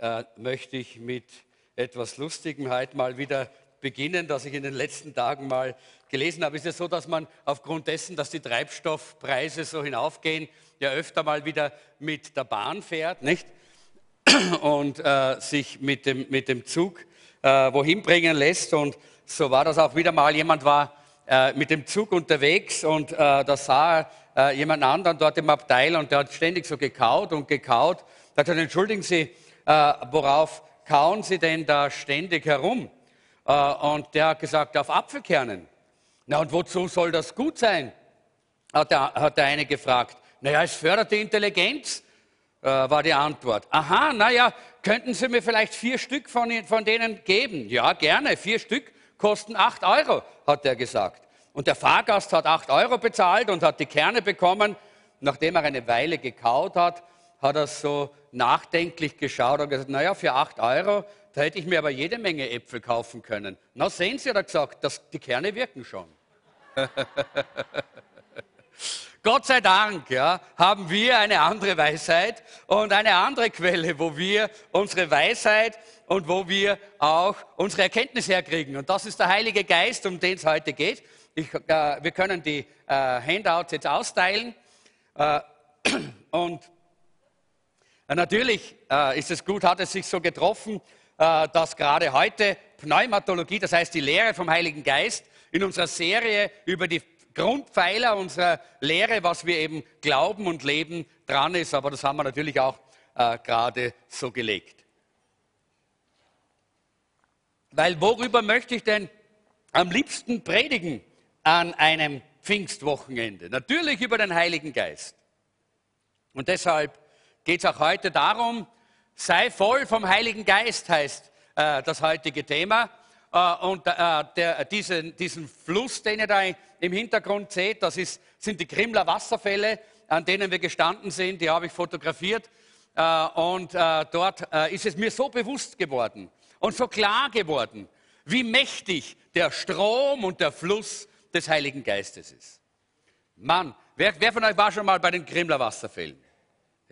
äh, möchte ich mit etwas Lustigem heute mal wieder beginnen, das ich in den letzten Tagen mal gelesen habe. Es ist ja so, dass man aufgrund dessen, dass die Treibstoffpreise so hinaufgehen, ja öfter mal wieder mit der Bahn fährt, nicht? Und äh, sich mit dem, mit dem Zug äh, wohin bringen lässt. Und so war das auch wieder mal. Jemand war äh, mit dem Zug unterwegs und äh, da sah er äh, jemand anderen dort im Abteil und der hat ständig so gekaut und gekaut. Da hat gesagt, entschuldigen Sie, äh, worauf kauen Sie denn da ständig herum? Äh, und der hat gesagt, auf Apfelkernen. Na und wozu soll das gut sein? Hat der, hat der eine gefragt. Naja, es fördert die Intelligenz, äh, war die Antwort. Aha, naja, könnten Sie mir vielleicht vier Stück von, von denen geben? Ja, gerne, vier Stück kosten acht Euro, hat er gesagt. Und der Fahrgast hat acht Euro bezahlt und hat die Kerne bekommen. Nachdem er eine Weile gekaut hat, hat er so nachdenklich geschaut und gesagt, naja, für acht Euro, da hätte ich mir aber jede Menge Äpfel kaufen können. Na sehen Sie, hat er gesagt, das, die Kerne wirken schon. Gott sei Dank ja, haben wir eine andere Weisheit und eine andere Quelle, wo wir unsere Weisheit und wo wir auch unsere Erkenntnis herkriegen. Und das ist der Heilige Geist, um den es heute geht. Ich, äh, wir können die äh, Handouts jetzt austeilen. Äh, und natürlich äh, ist es gut, hat es sich so getroffen, äh, dass gerade heute Pneumatologie, das heißt die Lehre vom Heiligen Geist, in unserer Serie über die Grundpfeiler unserer Lehre, was wir eben glauben und leben, dran ist. Aber das haben wir natürlich auch gerade so gelegt. Weil worüber möchte ich denn am liebsten predigen an einem Pfingstwochenende? Natürlich über den Heiligen Geist. Und deshalb geht es auch heute darum, sei voll vom Heiligen Geist, heißt äh, das heutige Thema. Äh, und äh, der, diesen, diesen Fluss, den ihr da im Hintergrund seht, das ist, sind die Krimler Wasserfälle, an denen wir gestanden sind, die habe ich fotografiert. Äh, und äh, dort äh, ist es mir so bewusst geworden und so klar geworden, wie mächtig der Strom und der Fluss des Heiligen Geistes ist. Mann, wer, wer von euch war schon mal bei den Krimler Wasserfällen?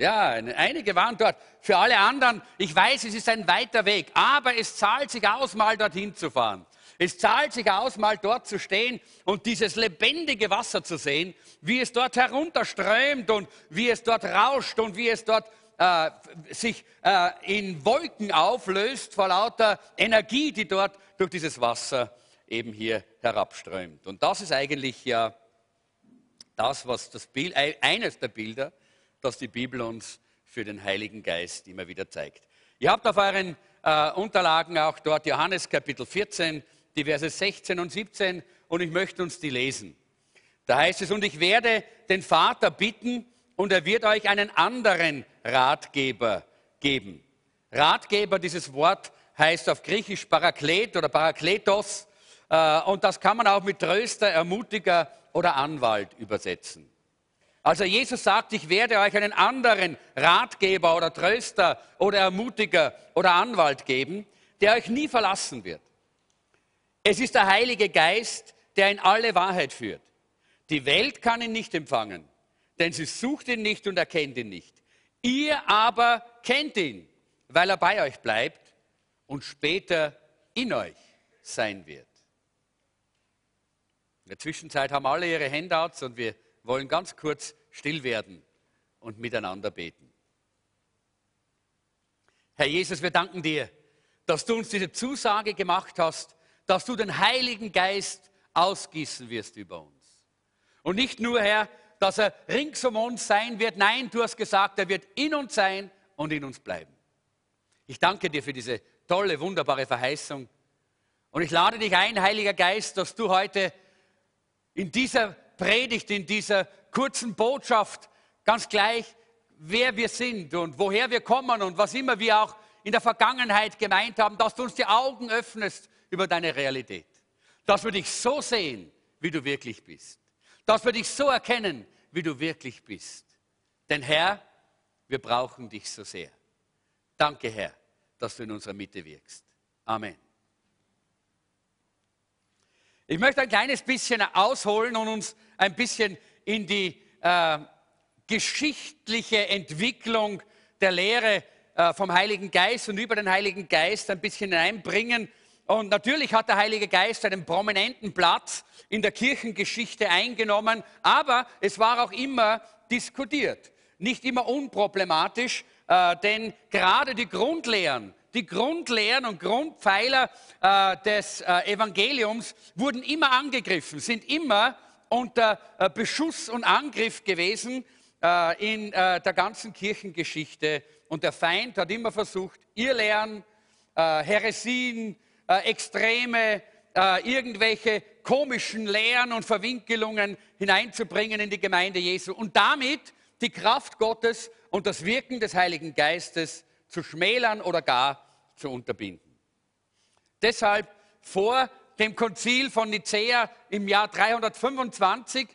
Ja, einige waren dort. Für alle anderen, ich weiß, es ist ein weiter Weg, aber es zahlt sich aus, mal dorthin zu fahren. Es zahlt sich aus, mal dort zu stehen und dieses lebendige Wasser zu sehen, wie es dort herunterströmt und wie es dort rauscht und wie es dort äh, sich äh, in Wolken auflöst vor lauter Energie, die dort durch dieses Wasser eben hier herabströmt. Und das ist eigentlich ja das, was das Bild, eines der Bilder, das die Bibel uns für den Heiligen Geist immer wieder zeigt. Ihr habt auf euren äh, Unterlagen auch dort Johannes Kapitel 14, die Verse 16 und 17 und ich möchte uns die lesen. Da heißt es, und ich werde den Vater bitten und er wird euch einen anderen Ratgeber geben. Ratgeber, dieses Wort heißt auf Griechisch Paraklet oder Parakletos äh, und das kann man auch mit Tröster, Ermutiger oder Anwalt übersetzen. Also Jesus sagt, ich werde euch einen anderen Ratgeber oder Tröster oder Ermutiger oder Anwalt geben, der euch nie verlassen wird. Es ist der Heilige Geist, der in alle Wahrheit führt. Die Welt kann ihn nicht empfangen, denn sie sucht ihn nicht und erkennt ihn nicht. Ihr aber kennt ihn, weil er bei euch bleibt und später in euch sein wird. In der Zwischenzeit haben alle ihre Handouts und wir wollen ganz kurz still werden und miteinander beten. Herr Jesus, wir danken dir, dass du uns diese Zusage gemacht hast, dass du den Heiligen Geist ausgießen wirst über uns. Und nicht nur, Herr, dass er rings um uns sein wird. Nein, du hast gesagt, er wird in uns sein und in uns bleiben. Ich danke dir für diese tolle, wunderbare Verheißung. Und ich lade dich ein, Heiliger Geist, dass du heute in dieser Predigt, in dieser kurzen Botschaft, ganz gleich, wer wir sind und woher wir kommen und was immer wir auch in der Vergangenheit gemeint haben, dass du uns die Augen öffnest über deine Realität. Dass wir dich so sehen, wie du wirklich bist. Dass wir dich so erkennen, wie du wirklich bist. Denn Herr, wir brauchen dich so sehr. Danke, Herr, dass du in unserer Mitte wirkst. Amen. Ich möchte ein kleines bisschen ausholen und uns ein bisschen in die äh, geschichtliche Entwicklung der Lehre äh, vom Heiligen Geist und über den Heiligen Geist ein bisschen hineinbringen. Und natürlich hat der Heilige Geist einen prominenten Platz in der Kirchengeschichte eingenommen, aber es war auch immer diskutiert. Nicht immer unproblematisch, äh, denn gerade die Grundlehren, die Grundlehren und Grundpfeiler äh, des äh, Evangeliums wurden immer angegriffen, sind immer unter äh, Beschuss und Angriff gewesen äh, in äh, der ganzen Kirchengeschichte. Und der Feind hat immer versucht, Irrlehren, Heresien, Extreme, irgendwelche komischen Lehren und Verwinkelungen hineinzubringen in die Gemeinde Jesu und damit die Kraft Gottes und das Wirken des Heiligen Geistes zu schmälern oder gar zu unterbinden. Deshalb vor dem Konzil von Nicäa im Jahr 325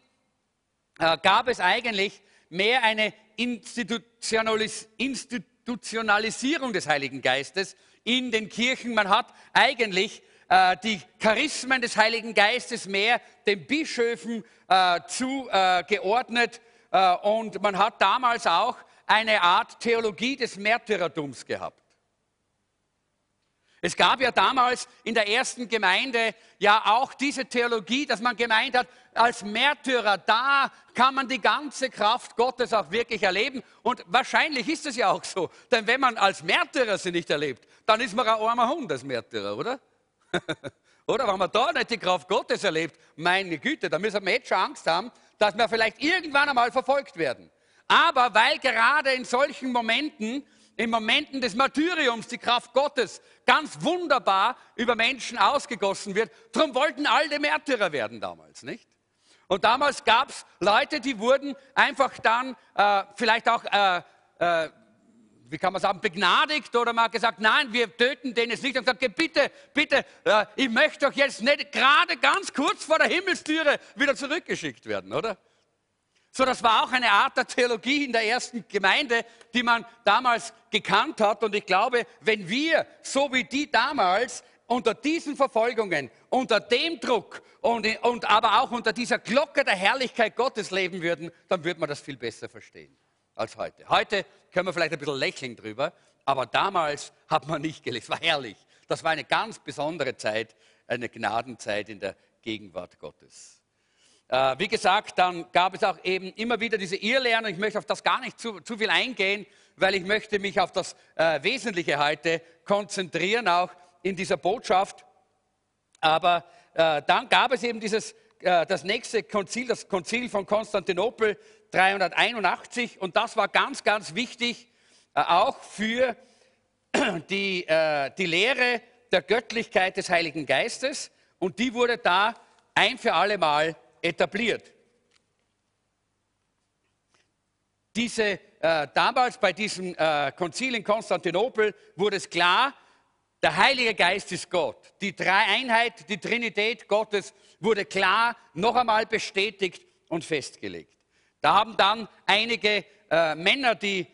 äh, gab es eigentlich mehr eine Institutionalis Institutionalisierung des Heiligen Geistes in den Kirchen. Man hat eigentlich äh, die Charismen des Heiligen Geistes mehr den Bischöfen äh, zugeordnet äh, und man hat damals auch eine Art Theologie des Märtyrertums gehabt. Es gab ja damals in der ersten Gemeinde ja auch diese Theologie, dass man gemeint hat, als Märtyrer, da kann man die ganze Kraft Gottes auch wirklich erleben. Und wahrscheinlich ist es ja auch so. Denn wenn man als Märtyrer sie nicht erlebt, dann ist man ein armer Hund als Märtyrer, oder? oder wenn man da nicht die Kraft Gottes erlebt, meine Güte, da müssen wir jetzt schon Angst haben, dass wir vielleicht irgendwann einmal verfolgt werden. Aber weil gerade in solchen Momenten, in Momenten des Martyriums, die Kraft Gottes ganz wunderbar über Menschen ausgegossen wird, darum wollten alle Märtyrer werden damals, nicht? Und damals gab es Leute, die wurden einfach dann äh, vielleicht auch, äh, äh, wie kann man sagen, begnadigt oder mal gesagt, nein, wir töten den jetzt nicht und gesagt, bitte, bitte, äh, ich möchte doch jetzt nicht gerade ganz kurz vor der Himmelstüre wieder zurückgeschickt werden, oder? So, das war auch eine Art der Theologie in der ersten Gemeinde, die man damals gekannt hat. Und ich glaube, wenn wir, so wie die damals, unter diesen Verfolgungen, unter dem Druck und, und aber auch unter dieser Glocke der Herrlichkeit Gottes leben würden, dann würde man das viel besser verstehen als heute. Heute können wir vielleicht ein bisschen lächeln drüber, aber damals hat man nicht gelebt. Es war herrlich. Das war eine ganz besondere Zeit, eine Gnadenzeit in der Gegenwart Gottes. Äh, wie gesagt, dann gab es auch eben immer wieder diese Irrlehren. Ich möchte auf das gar nicht zu, zu viel eingehen, weil ich möchte mich auf das äh, Wesentliche heute konzentrieren, auch in dieser Botschaft. Aber äh, dann gab es eben dieses, äh, das nächste Konzil, das Konzil von Konstantinopel 381. Und das war ganz, ganz wichtig, äh, auch für die, äh, die Lehre der Göttlichkeit des Heiligen Geistes. Und die wurde da ein für alle Mal etabliert. Diese, äh, damals bei diesem äh, Konzil in Konstantinopel wurde es klar, der Heilige Geist ist Gott. Die Dreieinheit, die Trinität Gottes wurde klar noch einmal bestätigt und festgelegt. Da haben dann einige äh, Männer, die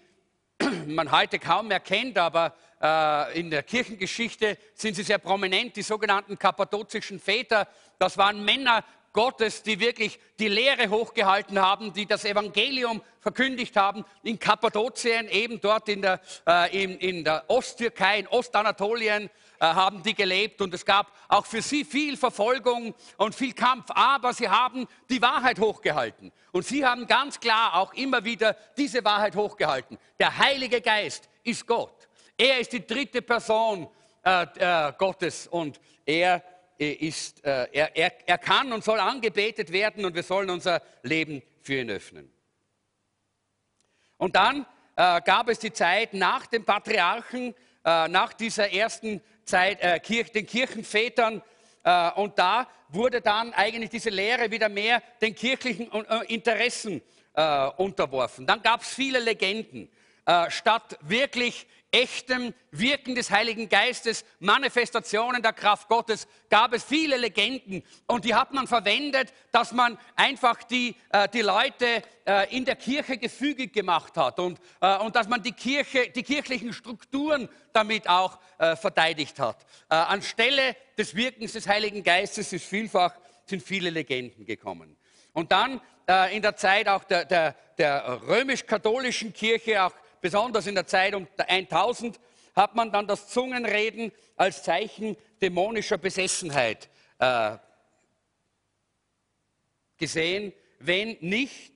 man heute kaum mehr kennt, aber äh, in der Kirchengeschichte sind sie sehr prominent, die sogenannten kappadozischen Väter. Das waren Männer, Gottes, die wirklich die Lehre hochgehalten haben, die das Evangelium verkündigt haben, in Kappadokien, eben dort in der, äh, in, in der Osttürkei, in Ostanatolien, äh, haben die gelebt und es gab auch für sie viel Verfolgung und viel Kampf, aber sie haben die Wahrheit hochgehalten und sie haben ganz klar auch immer wieder diese Wahrheit hochgehalten. Der Heilige Geist ist Gott. Er ist die dritte Person äh, äh Gottes und er ist, äh, er, er, er kann und soll angebetet werden und wir sollen unser Leben für ihn öffnen. Und dann äh, gab es die Zeit nach dem Patriarchen, äh, nach dieser ersten Zeit, äh, Kirch, den Kirchenvätern, äh, und da wurde dann eigentlich diese Lehre wieder mehr den kirchlichen äh, Interessen unterworfen. Dann gab es viele Legenden. statt wirklich echtem Wirken des Heiligen Geistes, Manifestationen der Kraft Gottes, gab es viele Legenden und die hat man verwendet, dass man einfach die, äh, die Leute äh, in der Kirche gefügig gemacht hat und, äh, und dass man die, Kirche, die kirchlichen Strukturen damit auch äh, verteidigt hat. Äh, anstelle des Wirkens des Heiligen Geistes ist vielfach, sind viele Legenden gekommen. Und dann äh, in der Zeit auch der, der, der römisch-katholischen Kirche, auch besonders in der Zeit um 1000, hat man dann das Zungenreden als Zeichen dämonischer Besessenheit äh, gesehen, wenn nicht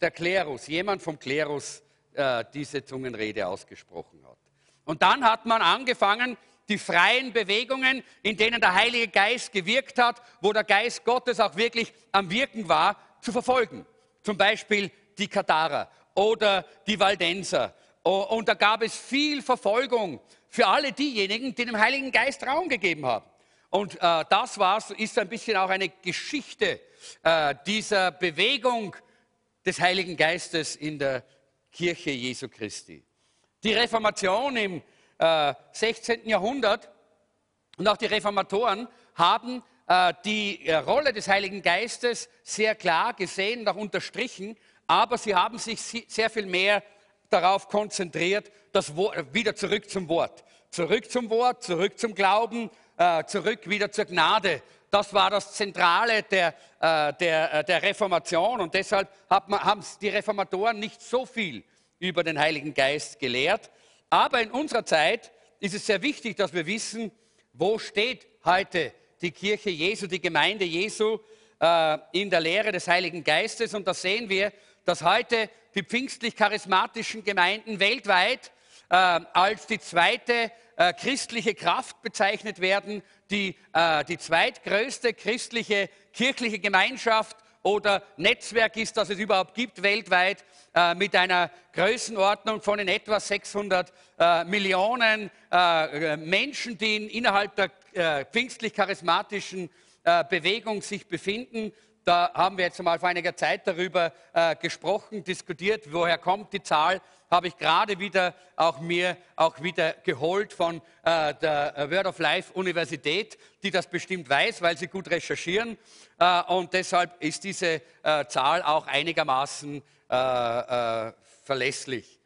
der Klerus, jemand vom Klerus, äh, diese Zungenrede ausgesprochen hat. Und dann hat man angefangen, die freien Bewegungen, in denen der Heilige Geist gewirkt hat, wo der Geist Gottes auch wirklich am Wirken war, zu verfolgen. Zum Beispiel die Katarer oder die Waldenser. Und da gab es viel Verfolgung für alle diejenigen, die dem Heiligen Geist Raum gegeben haben. Und äh, das war, ist ein bisschen auch eine Geschichte äh, dieser Bewegung des Heiligen Geistes in der Kirche Jesu Christi. Die Reformation im äh, 16. Jahrhundert und auch die Reformatoren haben äh, die äh, Rolle des Heiligen Geistes sehr klar gesehen und auch unterstrichen, aber sie haben sich sehr viel mehr darauf konzentriert, das Wort, wieder zurück zum Wort. Zurück zum Wort, zurück zum Glauben, äh, zurück wieder zur Gnade. Das war das Zentrale der, äh, der, äh, der Reformation und deshalb man, haben die Reformatoren nicht so viel über den Heiligen Geist gelehrt. Aber in unserer Zeit ist es sehr wichtig, dass wir wissen, wo steht heute die Kirche Jesu, die Gemeinde Jesu in der Lehre des Heiligen Geistes. Und da sehen wir, dass heute die pfingstlich-charismatischen Gemeinden weltweit äh, als die zweite äh, christliche Kraft bezeichnet werden, die, äh, die zweitgrößte christliche kirchliche Gemeinschaft oder Netzwerk ist, das es überhaupt gibt weltweit, äh, mit einer Größenordnung von in etwa 600 äh, Millionen äh, Menschen, die in, innerhalb der äh, pfingstlich-charismatischen äh, Bewegung sich befinden. Da haben wir jetzt mal vor einiger Zeit darüber äh, gesprochen, diskutiert, woher kommt die Zahl. Habe ich gerade wieder auch mir auch wieder geholt von äh, der Word of Life Universität, die das bestimmt weiß, weil sie gut recherchieren. Äh, und deshalb ist diese äh, Zahl auch einigermaßen äh, äh, verlässlich.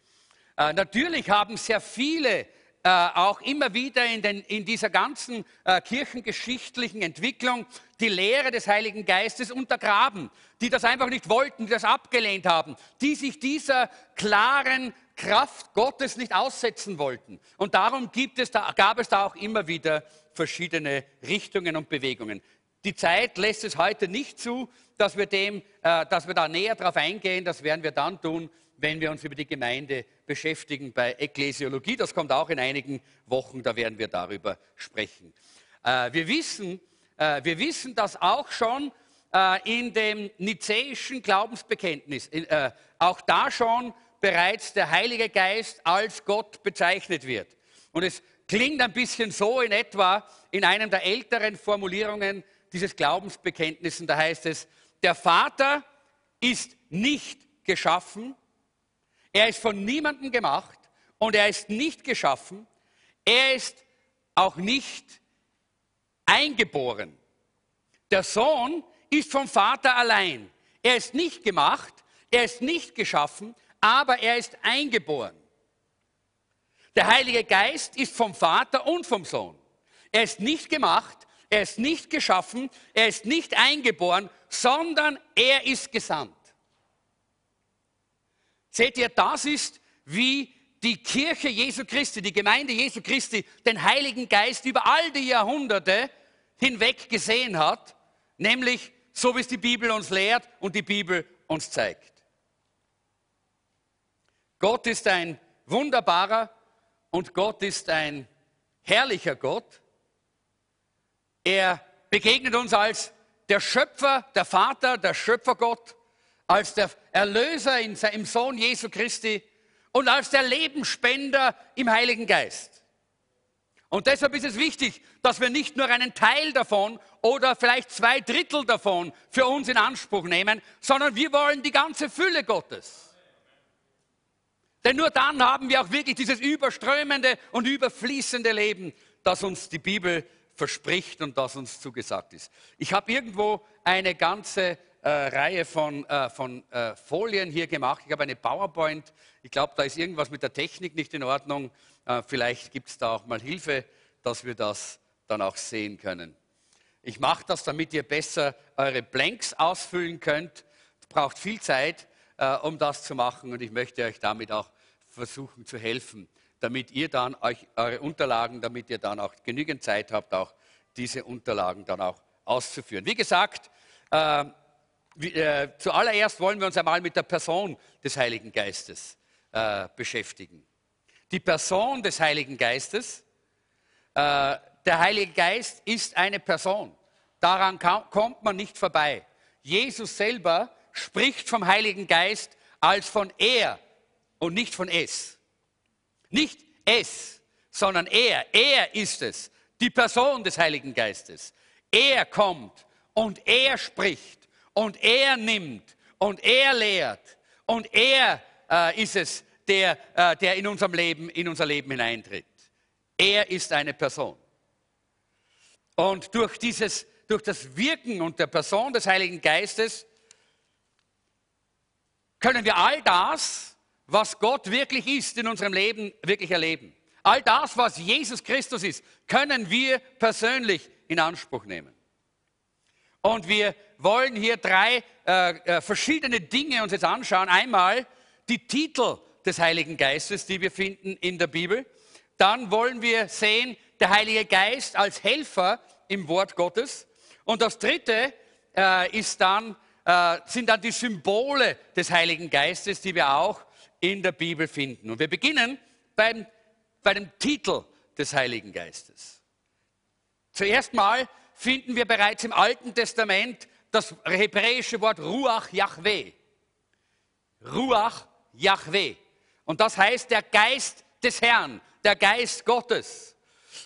natürlich haben sehr viele äh, auch immer wieder in, den, in dieser ganzen äh, kirchengeschichtlichen Entwicklung die Lehre des Heiligen Geistes untergraben, die das einfach nicht wollten, die das abgelehnt haben, die sich dieser klaren Kraft Gottes nicht aussetzen wollten. Und darum gibt es da, gab es da auch immer wieder verschiedene Richtungen und Bewegungen. Die Zeit lässt es heute nicht zu, dass wir, dem, äh, dass wir da näher darauf eingehen. Das werden wir dann tun, wenn wir uns über die Gemeinde beschäftigen bei Ekklesiologie. Das kommt auch in einigen Wochen, da werden wir darüber sprechen. Äh, wir, wissen, äh, wir wissen, dass auch schon äh, in dem nizäischen Glaubensbekenntnis, auch da schon bereits der Heilige Geist als Gott bezeichnet wird. Und es klingt ein bisschen so in etwa in einem der älteren Formulierungen dieses Glaubensbekenntnisses. Da heißt es, der Vater ist nicht geschaffen, er ist von niemandem gemacht und er ist nicht geschaffen. Er ist auch nicht eingeboren. Der Sohn ist vom Vater allein. Er ist nicht gemacht, er ist nicht geschaffen, aber er ist eingeboren. Der Heilige Geist ist vom Vater und vom Sohn. Er ist nicht gemacht, er ist nicht geschaffen, er ist nicht eingeboren, sondern er ist gesandt. Seht ihr, das ist, wie die Kirche Jesu Christi, die Gemeinde Jesu Christi, den Heiligen Geist über all die Jahrhunderte hinweg gesehen hat, nämlich so wie es die Bibel uns lehrt und die Bibel uns zeigt. Gott ist ein wunderbarer und Gott ist ein herrlicher Gott. Er begegnet uns als der Schöpfer, der Vater, der Schöpfergott als der Erlöser im Sohn Jesu Christi und als der Lebensspender im Heiligen Geist. Und deshalb ist es wichtig, dass wir nicht nur einen Teil davon oder vielleicht zwei Drittel davon für uns in Anspruch nehmen, sondern wir wollen die ganze Fülle Gottes. Denn nur dann haben wir auch wirklich dieses überströmende und überfließende Leben, das uns die Bibel verspricht und das uns zugesagt ist. Ich habe irgendwo eine ganze äh, Reihe von, äh, von äh, Folien hier gemacht. Ich habe eine PowerPoint. Ich glaube, da ist irgendwas mit der Technik nicht in Ordnung. Äh, vielleicht gibt es da auch mal Hilfe, dass wir das dann auch sehen können. Ich mache das, damit ihr besser eure Blanks ausfüllen könnt. Es braucht viel Zeit, äh, um das zu machen und ich möchte euch damit auch versuchen zu helfen, damit ihr dann euch eure Unterlagen, damit ihr dann auch genügend Zeit habt, auch diese Unterlagen dann auch auszuführen. Wie gesagt, äh, zuallererst wollen wir uns einmal mit der Person des Heiligen Geistes äh, beschäftigen. Die Person des Heiligen Geistes, äh, der Heilige Geist ist eine Person. Daran kommt man nicht vorbei. Jesus selber spricht vom Heiligen Geist als von er und nicht von es. Nicht es, sondern er. Er ist es, die Person des Heiligen Geistes. Er kommt und er spricht und er nimmt und er lehrt und er äh, ist es, der, äh, der in unserem Leben, in unser Leben hineintritt. Er ist eine Person. Und durch, dieses, durch das Wirken und der Person des Heiligen Geistes können wir all das, was Gott wirklich ist in unserem Leben, wirklich erleben. All das, was Jesus Christus ist, können wir persönlich in Anspruch nehmen. Und wir wollen hier drei äh, äh, verschiedene Dinge uns jetzt anschauen. Einmal die Titel des Heiligen Geistes, die wir finden in der Bibel. Dann wollen wir sehen, der Heilige Geist als Helfer im Wort Gottes. Und das dritte äh, ist dann, äh, sind dann die Symbole des Heiligen Geistes, die wir auch in der Bibel finden. Und wir beginnen beim, bei dem Titel des Heiligen Geistes. Zuerst mal finden wir bereits im Alten Testament das hebräische Wort Ruach Yahweh. Ruach Yahweh. Und das heißt der Geist des Herrn, der Geist Gottes.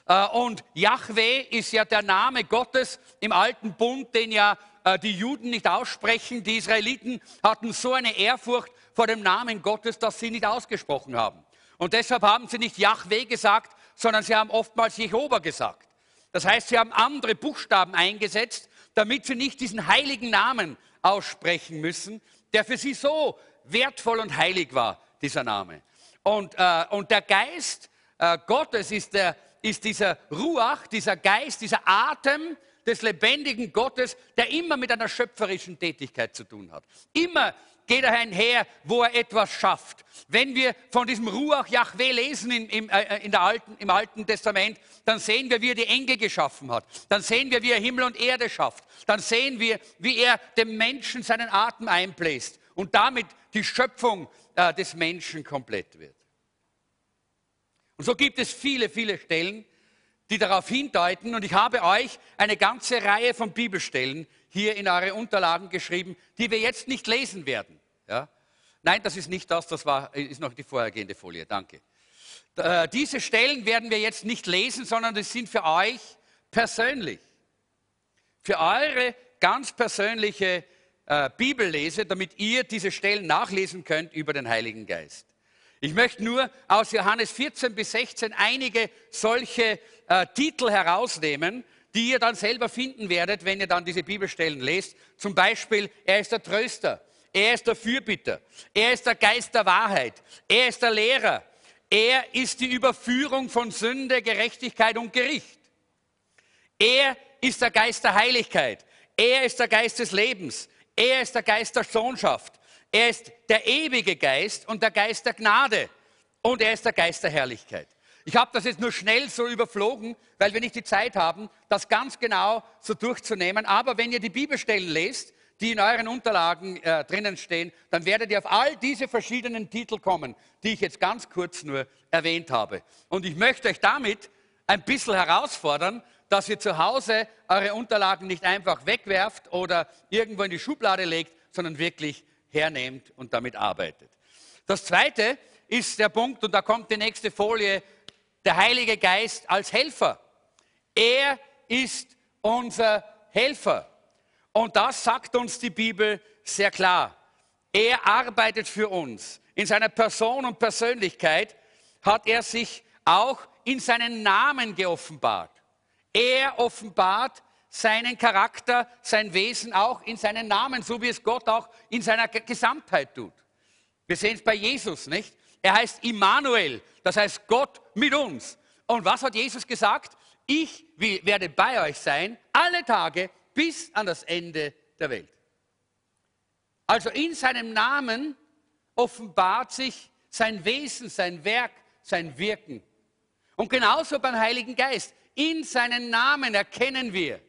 Äh, und Yahweh ist ja der Name Gottes im alten Bund, den ja äh, die Juden nicht aussprechen. Die Israeliten hatten so eine Ehrfurcht vor dem Namen Gottes, dass sie nicht ausgesprochen haben. Und deshalb haben sie nicht Yahweh gesagt, sondern sie haben oftmals Jehova gesagt. Das heißt, sie haben andere Buchstaben eingesetzt, damit sie nicht diesen heiligen Namen aussprechen müssen, der für sie so wertvoll und heilig war, dieser Name. Und, äh, und der Geist äh, Gottes ist, der, ist dieser Ruach, dieser Geist, dieser Atem des lebendigen Gottes, der immer mit einer schöpferischen Tätigkeit zu tun hat. Immer geht er einher, wo er etwas schafft. Wenn wir von diesem Ruach Yahweh lesen in, im, äh, in der Alten, im Alten Testament, dann sehen wir, wie er die Engel geschaffen hat. Dann sehen wir, wie er Himmel und Erde schafft. Dann sehen wir, wie er dem Menschen seinen Atem einbläst und damit die Schöpfung äh, des Menschen komplett wird. Und so gibt es viele, viele Stellen, die darauf hindeuten. Und ich habe euch eine ganze Reihe von Bibelstellen hier in eure Unterlagen geschrieben, die wir jetzt nicht lesen werden. Ja? Nein, das ist nicht das, das war, ist noch die vorhergehende Folie. Danke. Äh, diese Stellen werden wir jetzt nicht lesen, sondern das sind für euch persönlich. Für eure ganz persönliche äh, Bibellese, damit ihr diese Stellen nachlesen könnt über den Heiligen Geist. Ich möchte nur aus Johannes 14 bis 16 einige solche äh, Titel herausnehmen, die ihr dann selber finden werdet, wenn ihr dann diese Bibelstellen lest. Zum Beispiel, er ist der Tröster, er ist der Fürbitter, er ist der Geist der Wahrheit, er ist der Lehrer, er ist die Überführung von Sünde, Gerechtigkeit und Gericht. Er ist der Geist der Heiligkeit, er ist der Geist des Lebens, er ist der Geist der Sohnschaft, er ist der ewige Geist und der Geist der Gnade. Und er ist der Geist der Herrlichkeit. Ich habe das jetzt nur schnell so überflogen, weil wir nicht die Zeit haben, das ganz genau so durchzunehmen. Aber wenn ihr die Bibelstellen lest, die in euren Unterlagen äh, drinnen stehen, dann werdet ihr auf all diese verschiedenen Titel kommen, die ich jetzt ganz kurz nur erwähnt habe. Und ich möchte euch damit ein bisschen herausfordern, dass ihr zu Hause eure Unterlagen nicht einfach wegwerft oder irgendwo in die Schublade legt, sondern wirklich hernehmt und damit arbeitet. Das Zweite ist der Punkt, und da kommt die nächste Folie, der Heilige Geist als Helfer. Er ist unser Helfer. Und das sagt uns die Bibel sehr klar. Er arbeitet für uns. In seiner Person und Persönlichkeit hat er sich auch in seinen Namen geoffenbart. Er offenbart seinen Charakter, sein Wesen auch in seinen Namen, so wie es Gott auch in seiner Gesamtheit tut. Wir sehen es bei Jesus, nicht? Er heißt Immanuel, das heißt Gott mit uns. Und was hat Jesus gesagt? Ich werde bei euch sein, alle Tage bis an das Ende der Welt. Also in seinem Namen offenbart sich sein Wesen, sein Werk, sein Wirken. Und genauso beim Heiligen Geist. In seinen Namen erkennen wir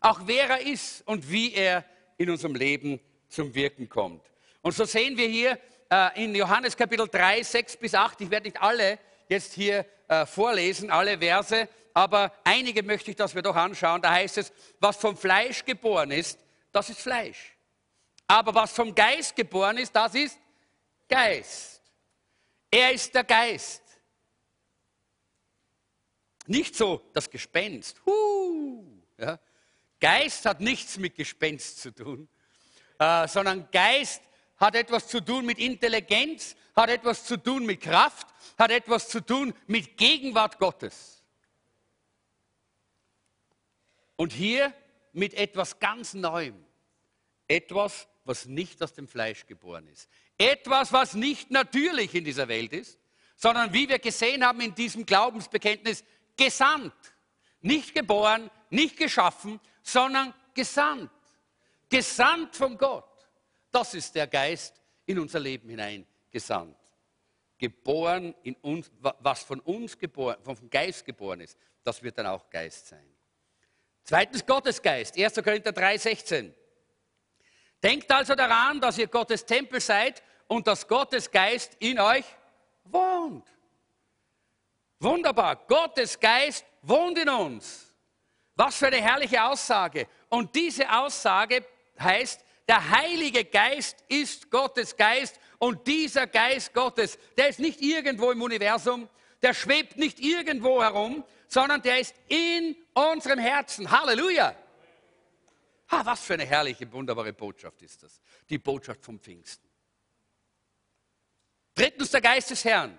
auch, wer er ist und wie er in unserem Leben zum Wirken kommt. Und so sehen wir hier äh, in Johannes Kapitel 3, 6 bis 8, ich werde nicht alle jetzt hier äh, vorlesen, alle Verse, aber einige möchte ich, dass wir doch anschauen. Da heißt es, was vom Fleisch geboren ist, das ist Fleisch. Aber was vom Geist geboren ist, das ist Geist. Er ist der Geist. Nicht so das Gespenst. Huh, ja. Geist hat nichts mit Gespenst zu tun, äh, sondern Geist hat etwas zu tun mit Intelligenz, hat etwas zu tun mit Kraft, hat etwas zu tun mit Gegenwart Gottes. Und hier mit etwas ganz Neuem. Etwas, was nicht aus dem Fleisch geboren ist. Etwas, was nicht natürlich in dieser Welt ist, sondern wie wir gesehen haben in diesem Glaubensbekenntnis, gesandt. Nicht geboren, nicht geschaffen, sondern gesandt. Gesandt von Gott. Das ist der Geist in unser Leben hineingesandt. Geboren in uns, was von uns geboren, vom Geist geboren ist, das wird dann auch Geist sein. Zweitens Gottesgeist, 1. Korinther 3, 16. Denkt also daran, dass ihr Gottes Tempel seid und dass Gottes Geist in euch wohnt. Wunderbar, Gottes Geist wohnt in uns. Was für eine herrliche Aussage. Und diese Aussage heißt, der Heilige Geist ist Gottes Geist und dieser Geist Gottes, der ist nicht irgendwo im Universum, der schwebt nicht irgendwo herum, sondern der ist in unserem Herzen. Halleluja! Ha, was für eine herrliche, wunderbare Botschaft ist das. Die Botschaft vom Pfingsten. Drittens der Geist des Herrn.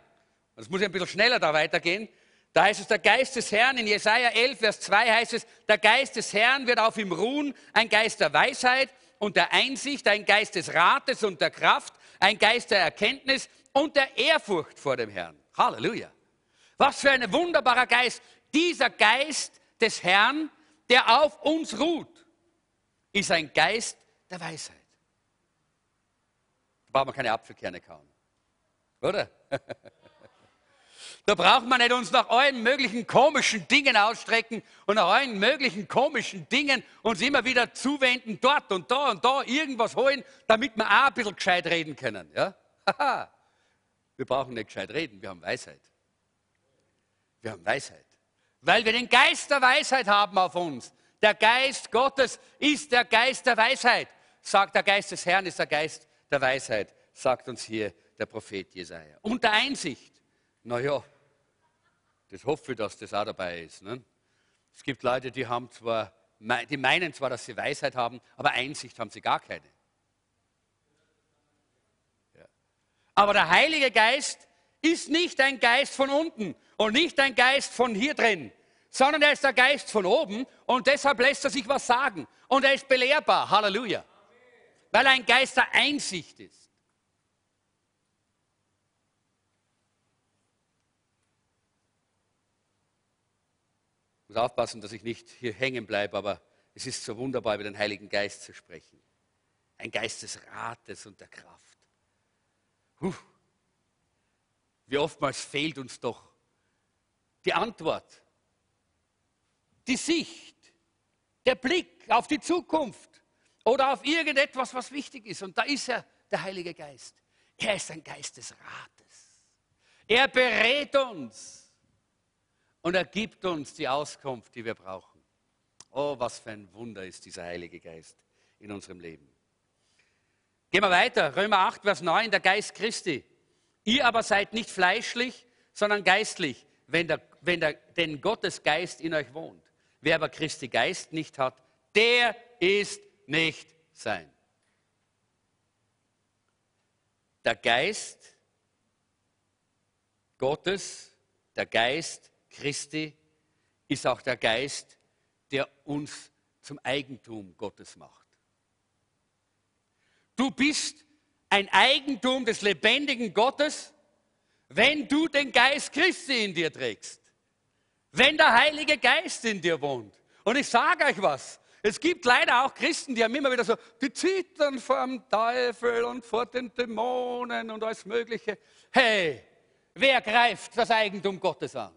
Das muss ich ein bisschen schneller da weitergehen. Da heißt es, der Geist des Herrn, in Jesaja 11, Vers 2 heißt es, der Geist des Herrn wird auf ihm ruhen, ein Geist der Weisheit und der Einsicht, ein Geist des Rates und der Kraft, ein Geist der Erkenntnis und der Ehrfurcht vor dem Herrn. Halleluja. Was für ein wunderbarer Geist. Dieser Geist des Herrn, der auf uns ruht ist ein Geist der Weisheit. Da braucht man keine Apfelkerne kauen. Oder? Da braucht man nicht uns nach allen möglichen komischen Dingen ausstrecken und nach allen möglichen komischen Dingen uns immer wieder zuwenden, dort und da und da irgendwas holen, damit wir auch ein bisschen gescheit reden können. Ja? wir brauchen nicht gescheit reden, wir haben Weisheit. Wir haben Weisheit. Weil wir den Geist der Weisheit haben auf uns. Der Geist Gottes ist der Geist der Weisheit. Sagt der Geist des Herrn ist der Geist der Weisheit, sagt uns hier der Prophet Jesaja. Und der Einsicht. Naja, das hoffe ich, dass das auch dabei ist. Ne? Es gibt Leute, die haben zwar, die meinen zwar, dass sie Weisheit haben, aber Einsicht haben sie gar keine. Ja. Aber der Heilige Geist ist nicht ein Geist von unten und nicht ein Geist von hier drin, sondern er ist der Geist von oben und deshalb lässt er sich was sagen. Und er ist belehrbar. Halleluja. Weil er ein Geist der Einsicht ist. Ich muss aufpassen, dass ich nicht hier hängen bleibe, aber es ist so wunderbar, über den Heiligen Geist zu sprechen. Ein Geist des Rates und der Kraft. Puh. Wie oftmals fehlt uns doch die Antwort die Sicht, der Blick auf die Zukunft oder auf irgendetwas, was wichtig ist. Und da ist er, der Heilige Geist. Er ist ein Geist des Rates. Er berät uns und er gibt uns die Auskunft, die wir brauchen. Oh, was für ein Wunder ist dieser Heilige Geist in unserem Leben. Gehen wir weiter. Römer 8, Vers 9, der Geist Christi. Ihr aber seid nicht fleischlich, sondern geistlich, wenn, der, wenn der, denn Gottes Geist in euch wohnt. Wer aber Christi Geist nicht hat, der ist nicht sein. Der Geist Gottes, der Geist Christi, ist auch der Geist, der uns zum Eigentum Gottes macht. Du bist ein Eigentum des lebendigen Gottes, wenn du den Geist Christi in dir trägst wenn der Heilige Geist in dir wohnt. Und ich sage euch was, Es gibt leider auch Christen, die haben immer wieder so, die zittern vor dem Teufel und vor den Dämonen und alles Mögliche. Hey, wer greift das Eigentum Gottes an?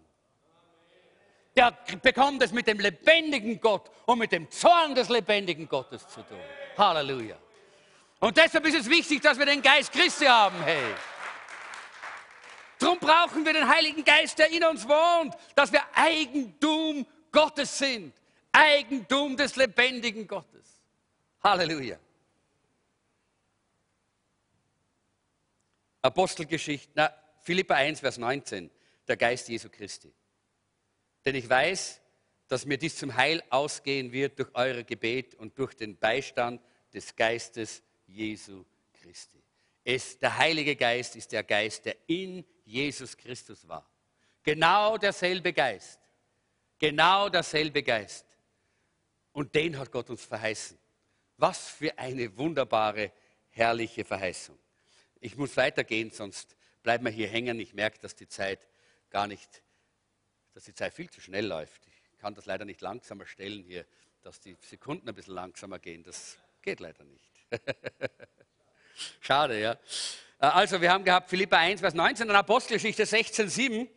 Der bekommt es mit dem lebendigen Gott und mit dem Zorn des lebendigen Gottes zu tun. Halleluja. Und deshalb ist es wichtig, dass wir den Geist Christi haben, hey. Darum brauchen wir den Heiligen Geist, der in uns wohnt, dass wir Eigentum Gottes sind. Eigentum des lebendigen Gottes. Halleluja. Apostelgeschichte, na, Philippa 1, Vers 19, der Geist Jesu Christi. Denn ich weiß, dass mir dies zum Heil ausgehen wird durch eure Gebet und durch den Beistand des Geistes Jesu Christi. Es, der Heilige Geist ist der Geist, der in Jesus Christus war. Genau derselbe Geist. Genau derselbe Geist. Und den hat Gott uns verheißen. Was für eine wunderbare, herrliche Verheißung. Ich muss weitergehen, sonst bleiben wir hier hängen. Ich merke, dass die Zeit gar nicht, dass die Zeit viel zu schnell läuft. Ich kann das leider nicht langsamer stellen hier, dass die Sekunden ein bisschen langsamer gehen. Das geht leider nicht. Schade, ja. Äh, also, wir haben gehabt Philippa 1, Vers 19 und Apostelgeschichte 16, 7.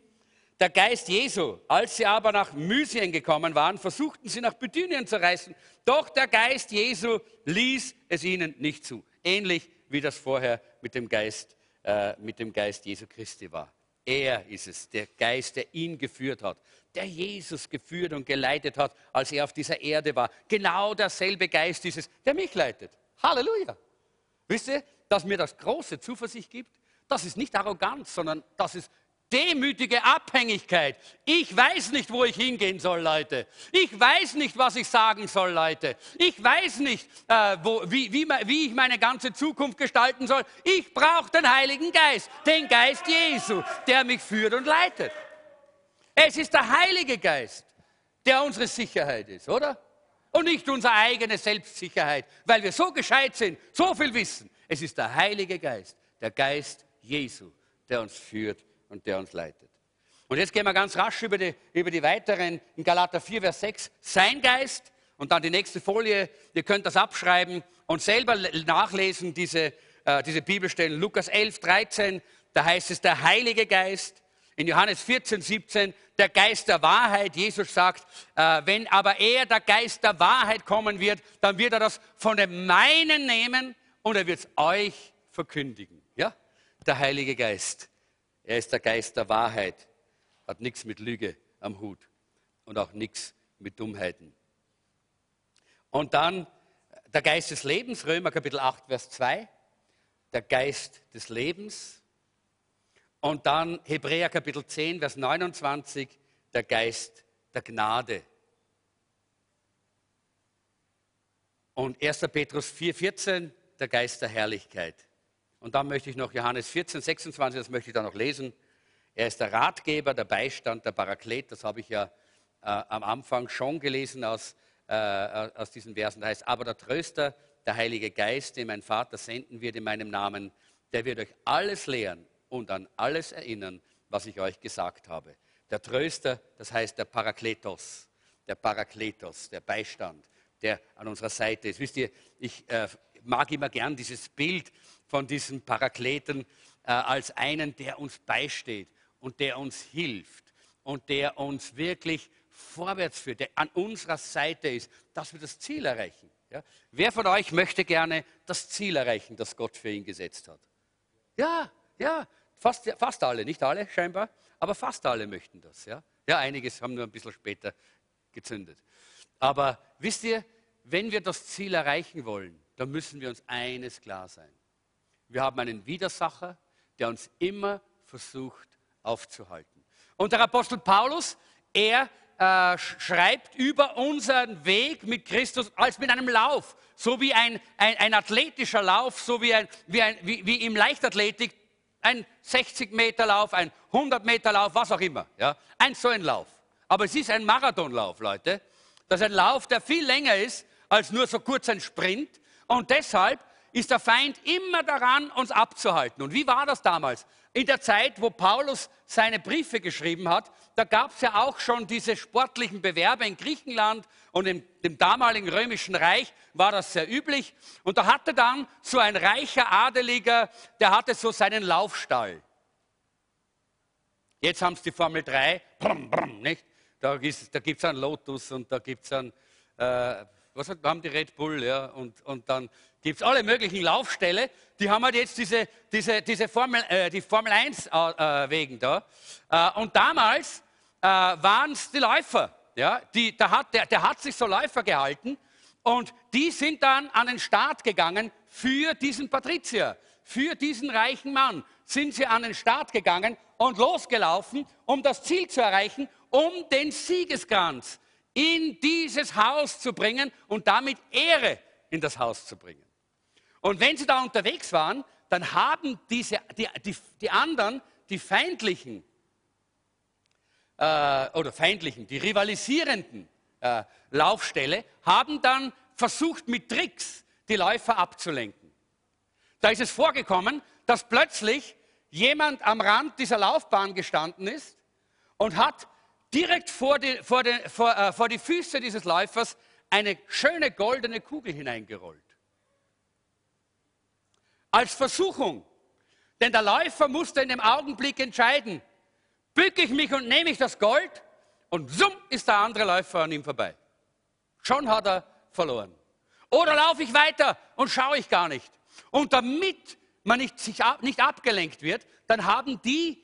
Der Geist Jesu, als sie aber nach Mysien gekommen waren, versuchten sie nach Bithynien zu reisen. Doch der Geist Jesu ließ es ihnen nicht zu. Ähnlich wie das vorher mit dem Geist, äh, mit dem Geist Jesu Christi war. Er ist es, der Geist, der ihn geführt hat, der Jesus geführt und geleitet hat, als er auf dieser Erde war. Genau derselbe Geist ist es, der mich leitet. Halleluja. Wisst ihr, dass mir das große Zuversicht gibt? Das ist nicht Arroganz, sondern das ist demütige Abhängigkeit. Ich weiß nicht, wo ich hingehen soll, Leute. Ich weiß nicht, was ich sagen soll, Leute. Ich weiß nicht, äh, wo, wie, wie, wie, ich meine ganze Zukunft gestalten soll. Ich brauche den Heiligen Geist, den Geist Jesu, der mich führt und leitet. Es ist der Heilige Geist, der unsere Sicherheit ist, oder? Und nicht unsere eigene Selbstsicherheit, weil wir so gescheit sind, so viel wissen. Es ist der Heilige Geist, der Geist Jesu, der uns führt und der uns leitet. Und jetzt gehen wir ganz rasch über die, über die weiteren, in Galater 4, Vers 6, sein Geist und dann die nächste Folie, ihr könnt das abschreiben und selber nachlesen, diese, äh, diese Bibelstellen. Lukas 11, 13, da heißt es der Heilige Geist. In Johannes 14, 17, der Geist der Wahrheit. Jesus sagt, äh, wenn aber er, der Geist der Wahrheit, kommen wird, dann wird er das von dem meinen nehmen und er wird es euch verkündigen. Ja? Der Heilige Geist. Er ist der Geist der Wahrheit, hat nichts mit Lüge am Hut und auch nichts mit Dummheiten. Und dann der Geist des Lebens, Römer Kapitel 8, Vers 2, der Geist des Lebens. Und dann Hebräer Kapitel 10, Vers 29, der Geist der Gnade. Und 1. Petrus 4, 14, der Geist der Herrlichkeit. Und dann möchte ich noch Johannes 14, 26, das möchte ich da noch lesen. Er ist der Ratgeber, der Beistand, der Paraklet. Das habe ich ja äh, am Anfang schon gelesen aus, äh, aus diesen Versen. Da heißt, aber der Tröster, der Heilige Geist, den mein Vater senden wird in meinem Namen, der wird euch alles lehren und an alles erinnern, was ich euch gesagt habe. Der Tröster, das heißt der Parakletos, der Parakletos, der Beistand, der an unserer Seite ist. Wisst ihr, ich äh, mag immer gern dieses Bild von diesem Parakleten äh, als einen, der uns beisteht und der uns hilft und der uns wirklich vorwärts führt, der an unserer Seite ist, dass wir das Ziel erreichen. Ja? Wer von euch möchte gerne das Ziel erreichen, das Gott für ihn gesetzt hat? Ja, ja, fast, fast alle, nicht alle scheinbar, aber fast alle möchten das. Ja, ja einiges haben nur ein bisschen später gezündet. Aber wisst ihr, wenn wir das Ziel erreichen wollen, dann müssen wir uns eines klar sein. Wir haben einen Widersacher, der uns immer versucht aufzuhalten. Und der Apostel Paulus, er äh, schreibt über unseren Weg mit Christus als mit einem Lauf, so wie ein, ein, ein athletischer Lauf, so wie, ein, wie, ein, wie, wie im Leichtathletik, ein 60 Meter Lauf, ein 100 Meter Lauf, was auch immer. Ja? Ein so ein Lauf. Aber es ist ein Marathonlauf, Leute. Das ist ein Lauf, der viel länger ist als nur so kurz ein Sprint. Und deshalb ist der Feind immer daran, uns abzuhalten. Und wie war das damals? In der Zeit, wo Paulus seine Briefe geschrieben hat, da gab es ja auch schon diese sportlichen Bewerbe in Griechenland und im dem damaligen römischen Reich war das sehr üblich. Und da hatte dann so ein reicher Adeliger, der hatte so seinen Laufstall. Jetzt haben es die Formel 3, brumm, brumm, nicht? Da, da gibt es einen Lotus und da gibt es einen, äh, was haben die Red Bull, ja, und, und dann gibt es alle möglichen Laufställe, die haben halt jetzt diese, diese, diese Formel, äh, die Formel 1 äh, äh, wegen da. Äh, und damals äh, waren es die Läufer, ja, die, der, hat, der, der hat sich so Läufer gehalten und die sind dann an den Start gegangen für diesen Patrizier, für diesen reichen Mann sind sie an den Start gegangen und losgelaufen, um das Ziel zu erreichen, um den Siegeskranz in dieses Haus zu bringen und damit Ehre in das Haus zu bringen. Und wenn sie da unterwegs waren, dann haben diese, die, die, die anderen, die feindlichen, äh, oder feindlichen, die rivalisierenden äh, Laufställe, haben dann versucht mit Tricks die Läufer abzulenken. Da ist es vorgekommen, dass plötzlich jemand am Rand dieser Laufbahn gestanden ist und hat direkt vor die, vor die, vor, äh, vor die Füße dieses Läufers eine schöne goldene Kugel hineingerollt. Als Versuchung. Denn der Läufer musste in dem Augenblick entscheiden, bücke ich mich und nehme ich das Gold und summ ist der andere Läufer an ihm vorbei. Schon hat er verloren. Oder laufe ich weiter und schaue ich gar nicht. Und damit man nicht, sich ab, nicht abgelenkt wird, dann haben die,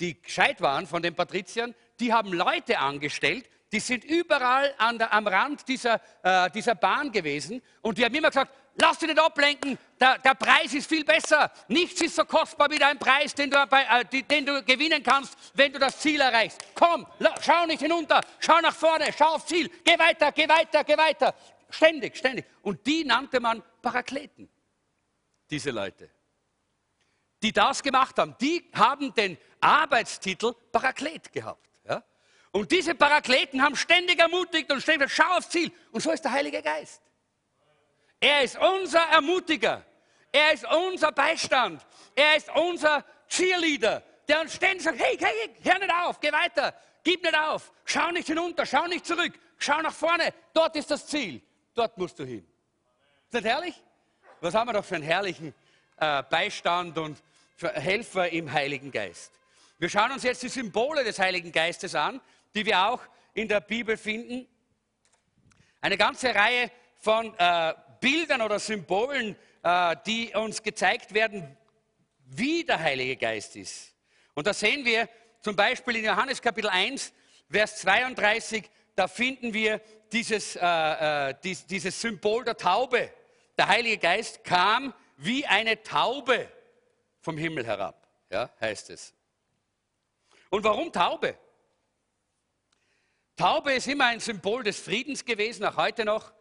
die gescheit waren von den Patriziern, die haben Leute angestellt, die sind überall der, am Rand dieser, äh, dieser Bahn gewesen und die haben immer gesagt, lass dich nicht ablenken, der, der, Preis ist viel besser. Nichts ist so kostbar wie dein Preis, den du, äh, den du gewinnen kannst, wenn du das Ziel erreichst. Komm, schau nicht hinunter, schau nach vorne, schau aufs Ziel, geh weiter, geh weiter, geh weiter. Ständig, ständig. Und die nannte man Parakleten diese Leute, die das gemacht haben, die haben den Arbeitstitel Paraklet gehabt. Und diese Parakleten haben ständig ermutigt und ständig gesagt, schau aufs Ziel. Und so ist der Heilige Geist. Er ist unser Ermutiger. Er ist unser Beistand. Er ist unser Cheerleader, der uns ständig sagt, hey, hey, hör nicht auf, geh weiter, gib nicht auf, schau nicht hinunter, schau nicht zurück, schau nach vorne, dort ist das Ziel, dort musst du hin. Ist das herrlich? Was haben wir doch für einen herrlichen äh, Beistand und Helfer im Heiligen Geist. Wir schauen uns jetzt die Symbole des Heiligen Geistes an, die wir auch in der Bibel finden. Eine ganze Reihe von äh, Bildern oder Symbolen, äh, die uns gezeigt werden, wie der Heilige Geist ist. Und da sehen wir zum Beispiel in Johannes Kapitel 1, Vers 32, da finden wir dieses, äh, äh dieses Symbol der Taube der Heilige Geist kam wie eine Taube vom Himmel herab, ja, heißt es. Und warum Taube? Taube ist immer ein Symbol des Friedens gewesen, auch heute noch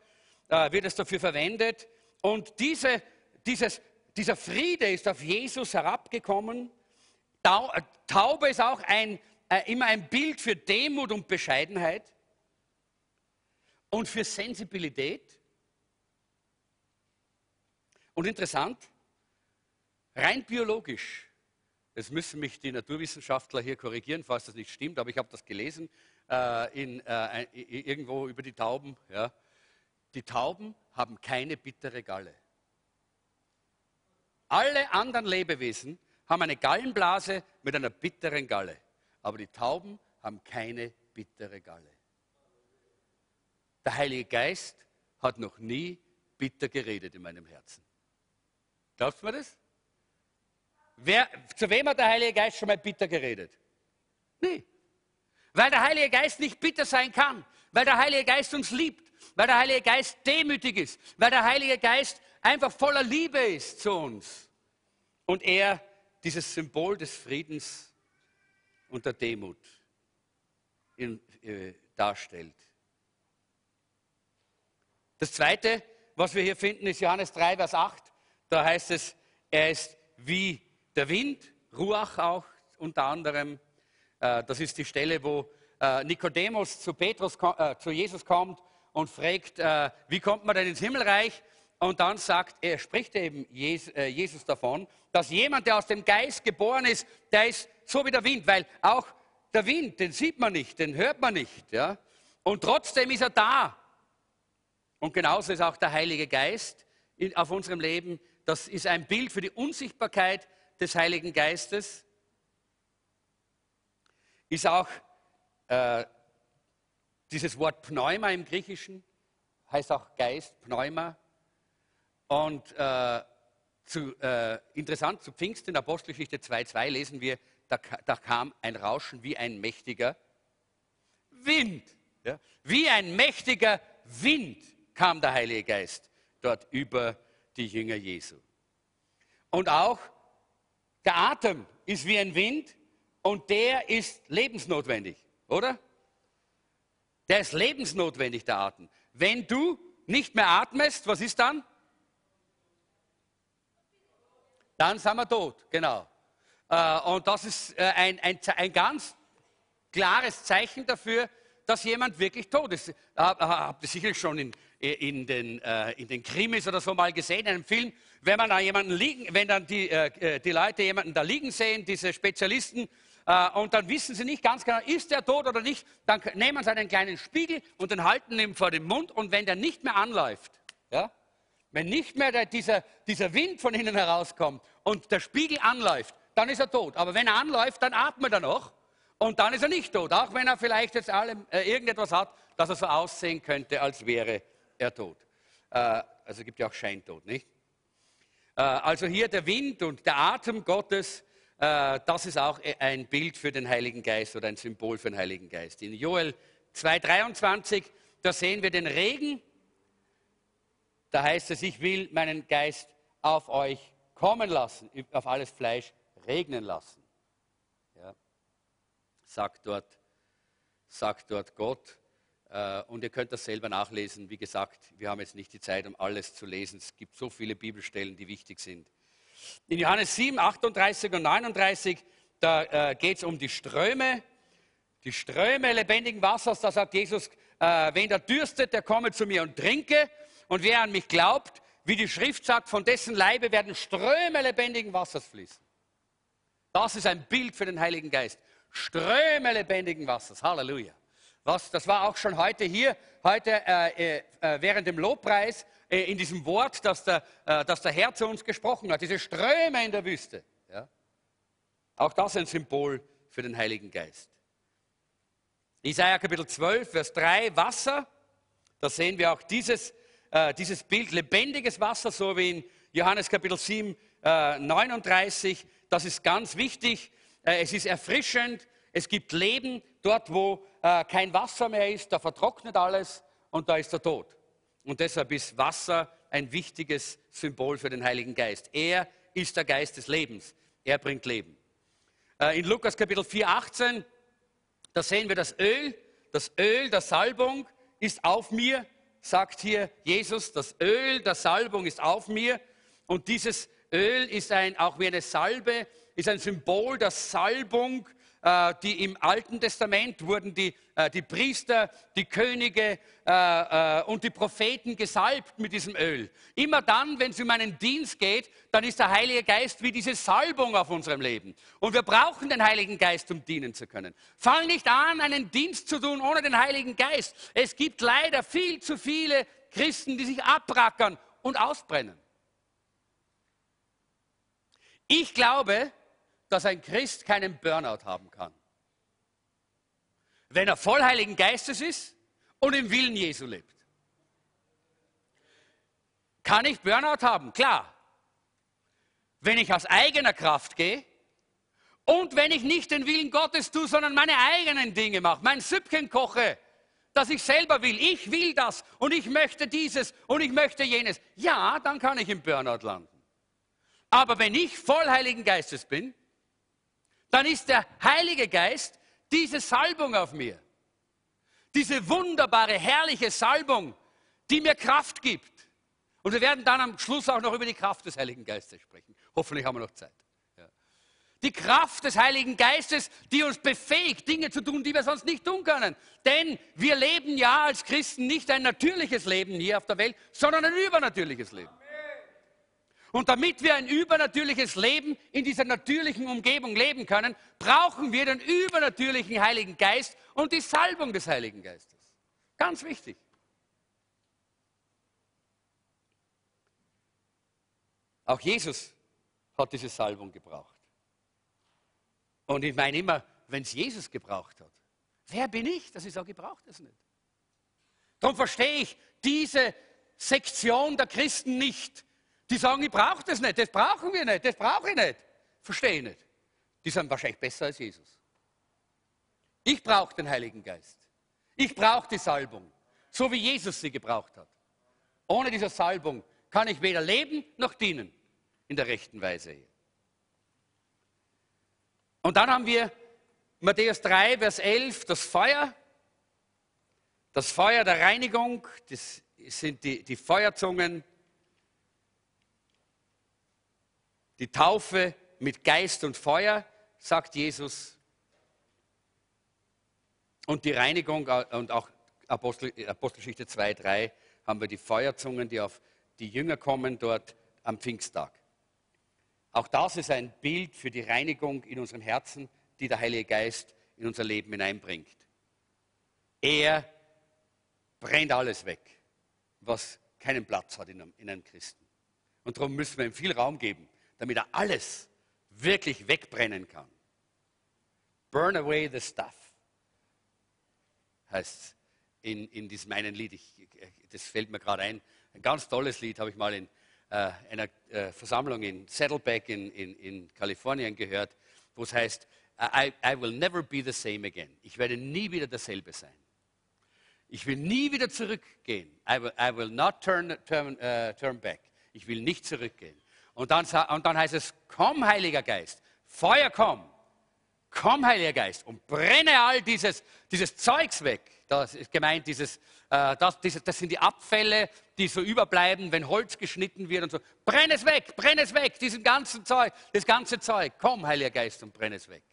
äh, wird es dafür verwendet. Und diese, dieses, dieser Friede ist auf Jesus herabgekommen. Taube ist auch ein, äh, immer ein Bild für Demut und Bescheidenheit und für Sensibilität. Und interessant, rein biologisch, jetzt müssen mich die Naturwissenschaftler hier korrigieren, falls das nicht stimmt, aber ich habe das gelesen äh, in, äh, irgendwo über die Tauben. Ja. Die Tauben haben keine bittere Galle. Alle anderen Lebewesen haben eine Gallenblase mit einer bitteren Galle, aber die Tauben haben keine bittere Galle. Der Heilige Geist hat noch nie bitter geredet in meinem Herzen. Glaubt man das? Wer, zu wem hat der Heilige Geist schon mal bitter geredet? Nie. Weil der Heilige Geist nicht bitter sein kann, weil der Heilige Geist uns liebt, weil der Heilige Geist demütig ist, weil der Heilige Geist einfach voller Liebe ist zu uns. Und er dieses Symbol des Friedens und der Demut in, äh, darstellt. Das Zweite, was wir hier finden, ist Johannes 3, Vers 8. Da heißt es, er ist wie der Wind, Ruach auch unter anderem. Äh, das ist die Stelle, wo äh, Nikodemus zu, Petrus, äh, zu Jesus kommt und fragt, wie kommt man denn ins Himmelreich? Und dann sagt er, spricht eben Jesus davon, dass jemand, der aus dem Geist geboren ist, der ist so wie der Wind, weil auch der Wind, den sieht man nicht, den hört man nicht. Ja? Und trotzdem ist er da. Und genauso ist auch der Heilige Geist auf unserem Leben. Das ist ein Bild für die Unsichtbarkeit des Heiligen Geistes. Ist auch äh, dieses Wort Pneuma im Griechischen, heißt auch Geist, Pneuma. Und äh, zu, äh, interessant, zu Pfingsten, Apostelgeschichte 2,2 lesen wir, da, da, kam ein Rauschen wie ein mächtiger Wind. Ja? Wie ein mächtiger Wind kam der Heilige Geist dort über die Jünger Jesu. Und auch der Atem ist wie ein Wind und der ist lebensnotwendig, oder? Der ist lebensnotwendig, der Atem. Wenn du nicht mehr atmest, was ist dann? Dann sind wir tot, genau. Äh, und das ist äh, ein, ein, ein ganz klares Zeichen dafür, dass jemand wirklich tot ist. Habt ihr sicherlich schon in, in, den, äh, in den Krimis oder so mal gesehen, in einem Film, wenn man da jemanden liegen, wenn dann die, die Leute jemanden da liegen sehen, diese Spezialisten, und dann wissen sie nicht ganz genau, ist der tot oder nicht, dann nehmen sie einen kleinen Spiegel und den halten ihn vor den Mund und wenn der nicht mehr anläuft, ja, wenn nicht mehr der, dieser, dieser Wind von innen herauskommt und der Spiegel anläuft, dann ist er tot. Aber wenn er anläuft, dann atmet er noch und dann ist er nicht tot. Auch wenn er vielleicht jetzt alle, äh, irgendetwas hat, dass er so aussehen könnte, als wäre er tot. Äh, also gibt ja auch Scheintod, nicht? Äh, also hier der Wind und der Atem Gottes, äh, das ist auch ein Bild für den Heiligen Geist oder ein Symbol für den Heiligen Geist. In Joel 2,23, da sehen wir den Regen da heißt es, ich will meinen Geist auf euch kommen lassen, auf alles Fleisch regnen lassen. Ja. Sagt, dort, sagt dort Gott. Äh, und ihr könnt das selber nachlesen. Wie gesagt, wir haben jetzt nicht die Zeit, um alles zu lesen. Es gibt so viele Bibelstellen, die wichtig sind. In Johannes 7, 38 und 39, da äh, geht es um die Ströme. Die Ströme lebendigen Wassers, da sagt Jesus, äh, wen der dürstet, der komme zu mir und trinke. Und wer an mich glaubt, wie die Schrift sagt, von dessen Leibe werden Ströme lebendigen Wassers fließen. Das ist ein Bild für den Heiligen Geist. Ströme lebendigen Wassers. Halleluja. Was, das war auch schon heute hier, heute äh, äh, während dem Lobpreis, äh, in diesem Wort, das der, äh, das der Herr zu uns gesprochen hat. Diese Ströme in der Wüste. Ja? Auch das ein Symbol für den Heiligen Geist. Isaiah Kapitel 12, Vers 3, Wasser. Da sehen wir auch dieses äh, dieses Bild lebendiges Wasser, so wie in Johannes Kapitel 7, äh, 39. Das ist ganz wichtig. Äh, es ist erfrischend. Es gibt Leben dort, wo äh, kein Wasser mehr ist. Da vertrocknet alles und da ist der Tod. Und deshalb ist Wasser ein wichtiges Symbol für den Heiligen Geist. Er ist der Geist des Lebens. Er bringt Leben. Äh, in Lukas Kapitel 4, 18, da sehen wir das Öl. Das Öl der Salbung ist auf mir sagt hier Jesus, das Öl der Salbung ist auf mir und dieses Öl ist ein, auch wie eine Salbe, ist ein Symbol der Salbung, die im Alten Testament wurden die, äh, die Priester, die Könige äh, und die Propheten gesalbt mit diesem Öl. Immer dann, wenn es um einen Dienst geht, dann ist der Heilige Geist wie diese Salbung auf unserem Leben. Und wir brauchen den Heiligen Geist, um dienen zu können. Fang nicht an, einen Dienst zu tun ohne den Heiligen Geist. Es gibt leider viel zu viele Christen, die sich abrackern und ausbrennen. Ich glaube, dass ein Christ keinen Burnout haben kann. Wenn er voll Heiligen Geistes ist und im Willen Jesu lebt. Kann ich Burnout haben? Klar. Wenn ich aus eigener Kraft gehe und wenn ich nicht den Willen Gottes tue, sondern meine eigenen Dinge mache, mein Süppchen koche, dass ich selber will, ich will das und ich möchte dieses und ich möchte jenes, ja, dann kann ich im Burnout landen. Aber wenn ich voll Heiligen Geistes bin, dann ist der Heilige Geist diese Salbung auf mir. Diese wunderbare, herrliche Salbung, die mir Kraft gibt. Und wir werden dann am Schluss auch noch über die Kraft des Heiligen Geistes sprechen. Hoffentlich haben wir noch Zeit. Ja. Die Kraft des Heiligen Geistes, die uns befähigt, Dinge zu tun, die wir sonst nicht tun können. Denn wir leben ja als Christen nicht ein natürliches Leben hier auf der Welt, sondern ein übernatürliches Leben. Und damit wir ein übernatürliches Leben in dieser natürlichen Umgebung leben können, brauchen wir den übernatürlichen Heiligen Geist und die Salbung des Heiligen Geistes. Ganz wichtig. Auch Jesus hat diese Salbung gebraucht. Und ich meine immer, wenn es Jesus gebraucht hat, wer bin ich, dass ich sage, ich brauche das nicht? Darum verstehe ich diese Sektion der Christen nicht, die sagen, ich brauche das nicht, das brauchen wir nicht, das brauche ich nicht. Verstehe ich nicht. Die sind wahrscheinlich besser als Jesus. Ich brauche den Heiligen Geist. Ich brauche die Salbung, so wie Jesus sie gebraucht hat. Ohne diese Salbung kann ich weder leben noch dienen in der rechten Weise. Und dann haben wir Matthäus 3, Vers 11, das Feuer. Das Feuer der Reinigung, das sind die, die Feuerzungen, die Taufe mit Geist und Feuer, sagt Jesus. Und die Reinigung und auch Apostel, Apostelgeschichte 2, 3 haben wir die Feuerzungen, die auf die Jünger kommen dort am Pfingsttag. Auch das ist ein Bild für die Reinigung in unserem Herzen, die der Heilige Geist in unser Leben hineinbringt. Er brennt alles weg, was keinen Platz hat in einem, in einem Christen. Und darum müssen wir ihm viel Raum geben, damit er alles wirklich wegbrennen kann. Burn away the stuff, heißt in, in diesem einen Lied. Ich, das fällt mir gerade ein. Ein ganz tolles Lied habe ich mal in äh, einer äh, Versammlung in Saddleback in, in, in Kalifornien gehört, wo es heißt, I, I will never be the same again. Ich werde nie wieder dasselbe sein. Ich will nie wieder zurückgehen. I will, I will not turn, turn, uh, turn back. Ich will nicht zurückgehen. Und dann, und dann heißt es, komm, Heiliger Geist, Feuer komm. Komm, Heiliger Geist, und brenne all dieses, dieses Zeugs weg. Das ist gemeint, dieses, äh, das, dieses, das sind die Abfälle, die so überbleiben, wenn Holz geschnitten wird und so. Brenn es weg, brenn es weg, diesen ganzen Zeug, das ganze Zeug. Komm, Heiliger Geist, und brenn es weg.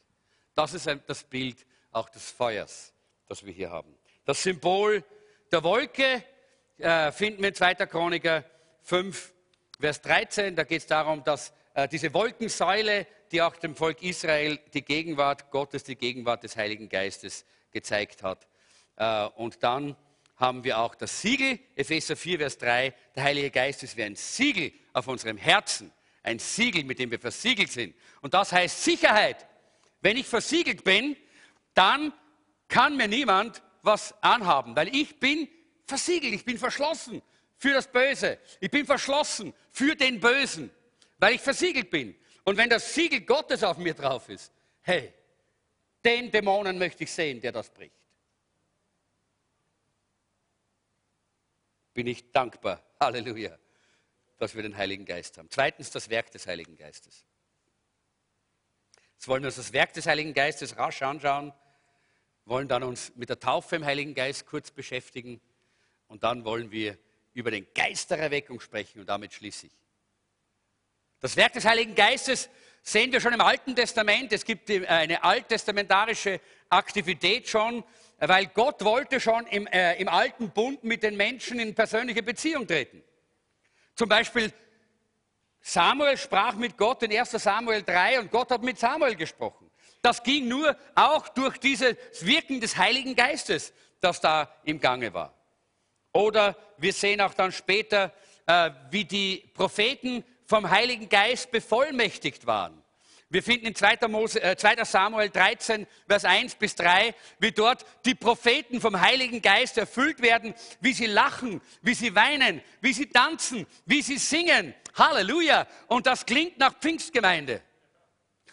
Das ist das Bild auch des Feuers, das wir hier haben. Das Symbol der Wolke äh, finden wir in 2. Chroniker 5, Vers 13, da geht es darum, dass äh, diese Wolkensäule, die auch dem Volk Israel die Gegenwart Gottes, die Gegenwart des Heiligen Geistes gezeigt hat. Äh, und dann haben wir auch das Siegel, Epheser 4, Vers 3, der Heilige Geist ist wie ein Siegel auf unserem Herzen, ein Siegel, mit dem wir versiegelt sind. Und das heißt Sicherheit. Wenn ich versiegelt bin, dann kann mir niemand was anhaben, weil ich bin versiegelt, ich bin verschlossen für das Böse. Ich bin verschlossen für den Bösen, weil ich versiegelt bin. Und wenn das Siegel Gottes auf mir drauf ist, hey, den Dämonen möchte ich sehen, der das bricht. Bin ich dankbar, Halleluja, dass wir den Heiligen Geist haben. Zweitens das Werk des Heiligen Geistes. Jetzt wollen wir uns das Werk des Heiligen Geistes rasch anschauen, wollen dann uns mit der Taufe im Heiligen Geist kurz beschäftigen und dann wollen wir über den Geist der Erweckung sprechen und damit schließe ich. Das Werk des Heiligen Geistes sehen wir schon im Alten Testament. Es gibt eine alttestamentarische Aktivität schon, weil Gott wollte schon im, äh, im alten Bund mit den Menschen in persönliche Beziehung treten. Zum Beispiel Samuel sprach mit Gott in 1 Samuel 3 und Gott hat mit Samuel gesprochen. Das ging nur auch durch dieses Wirken des Heiligen Geistes, das da im Gange war. Oder wir sehen auch dann später, äh, wie die Propheten vom Heiligen Geist bevollmächtigt waren. Wir finden in 2. Mose, äh, 2. Samuel 13, Vers 1 bis 3, wie dort die Propheten vom Heiligen Geist erfüllt werden, wie sie lachen, wie sie weinen, wie sie tanzen, wie sie singen. Halleluja! Und das klingt nach Pfingstgemeinde.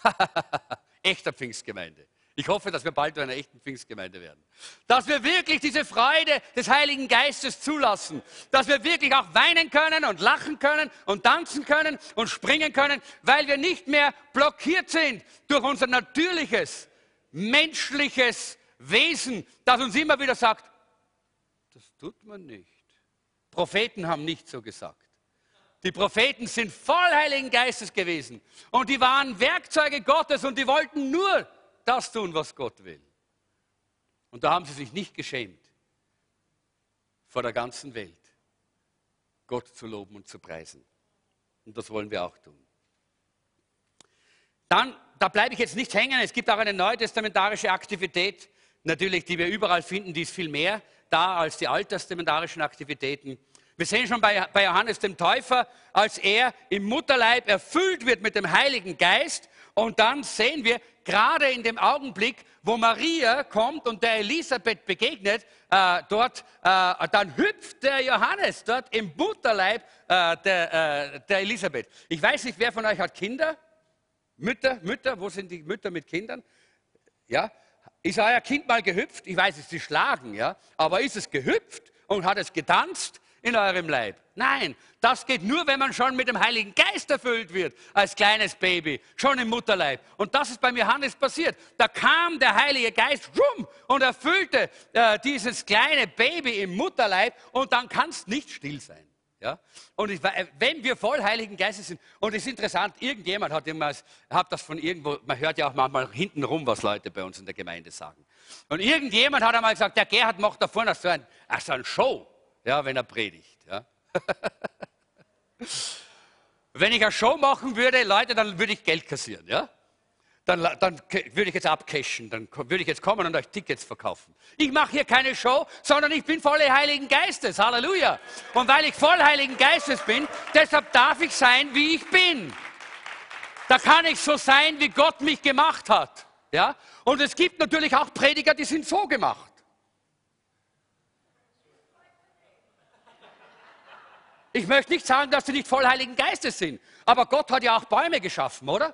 Echter Pfingstgemeinde. Ich hoffe, dass wir bald zu einer echten Pfingstgemeinde werden. Dass wir wirklich diese Freude des Heiligen Geistes zulassen. Dass wir wirklich auch weinen können und lachen können und tanzen können und springen können, weil wir nicht mehr blockiert sind durch unser natürliches, menschliches Wesen, das uns immer wieder sagt, das tut man nicht. Propheten haben nicht so gesagt. Die Propheten sind voll Heiligen Geistes gewesen. Und die waren Werkzeuge Gottes und die wollten nur das tun, was Gott will. Und da haben sie sich nicht geschämt, vor der ganzen Welt Gott zu loben und zu preisen. Und das wollen wir auch tun. Dann, da bleibe ich jetzt nicht hängen, es gibt auch eine neutestamentarische Aktivität, natürlich, die wir überall finden, die ist viel mehr da als die alttestamentarischen Aktivitäten. Wir sehen schon bei, bei Johannes dem Täufer, als er im Mutterleib erfüllt wird mit dem Heiligen Geist. Und dann sehen wir, gerade in dem Augenblick, wo Maria kommt und der Elisabeth begegnet, äh, dort, äh, dann hüpft der Johannes dort im Mutterleib äh, der, äh, der Elisabeth. Ich weiß nicht, wer von euch hat Kinder? Mütter, Mütter, wo sind die Mütter mit Kindern? Ja, ist euer Kind mal gehüpft? Ich weiß, es ist schlagen, ja, aber ist es gehüpft und hat es getanzt? In eurem Leib. Nein, das geht nur, wenn man schon mit dem Heiligen Geist erfüllt wird, als kleines Baby, schon im Mutterleib. Und das ist beim Johannes passiert. Da kam der Heilige Geist rum und erfüllte äh, dieses kleine Baby im Mutterleib und dann kann es nicht still sein. Ja? Und ich, wenn wir voll Heiligen Geistes sind, und es ist interessant, irgendjemand hat immer, hat das von irgendwo, man hört ja auch manchmal hinten rum, was Leute bei uns in der Gemeinde sagen. Und irgendjemand hat einmal gesagt, der Gerhard macht da vorne so ein, so ein Show ja, wenn er predigt. Ja. wenn ich eine Show machen würde, Leute, dann würde ich Geld kassieren. Ja. Dann, dann würde ich jetzt abcashen, dann würde ich jetzt kommen und euch Tickets verkaufen. Ich mache hier keine Show, sondern ich bin voller Heiligen Geistes. Halleluja. Und weil ich voll Heiligen Geistes bin, deshalb darf ich sein, wie ich bin. Da kann ich so sein, wie Gott mich gemacht hat. Ja? Und es gibt natürlich auch Prediger, die sind so gemacht. Ich möchte nicht sagen, dass sie nicht voll Heiligen Geistes sind, aber Gott hat ja auch Bäume geschaffen, oder?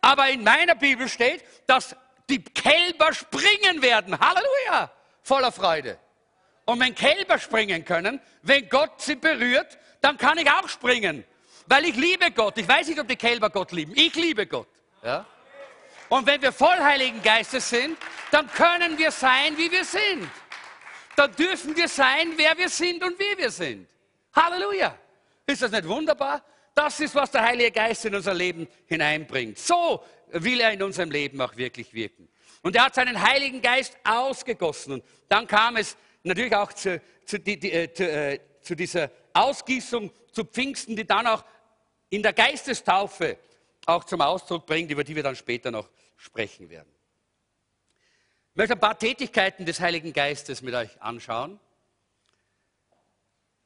Aber in meiner Bibel steht, dass die Kälber springen werden. Halleluja! Voller Freude. Und wenn Kälber springen können, wenn Gott sie berührt, dann kann ich auch springen. Weil ich liebe Gott. Ich weiß nicht, ob die Kälber Gott lieben. Ich liebe Gott. Ja? Und wenn wir voll Heiligen Geistes sind, dann können wir sein, wie wir sind dann dürfen wir sein, wer wir sind und wie wir sind. Halleluja. Ist das nicht wunderbar? Das ist, was der Heilige Geist in unser Leben hineinbringt. So will er in unserem Leben auch wirklich wirken. Und er hat seinen Heiligen Geist ausgegossen. Und dann kam es natürlich auch zu, zu, die, die, äh, zu, äh, zu dieser Ausgießung zu Pfingsten, die dann auch in der Geistestaufe auch zum Ausdruck bringt, über die wir dann später noch sprechen werden. Ich möchte ein paar Tätigkeiten des Heiligen Geistes mit euch anschauen,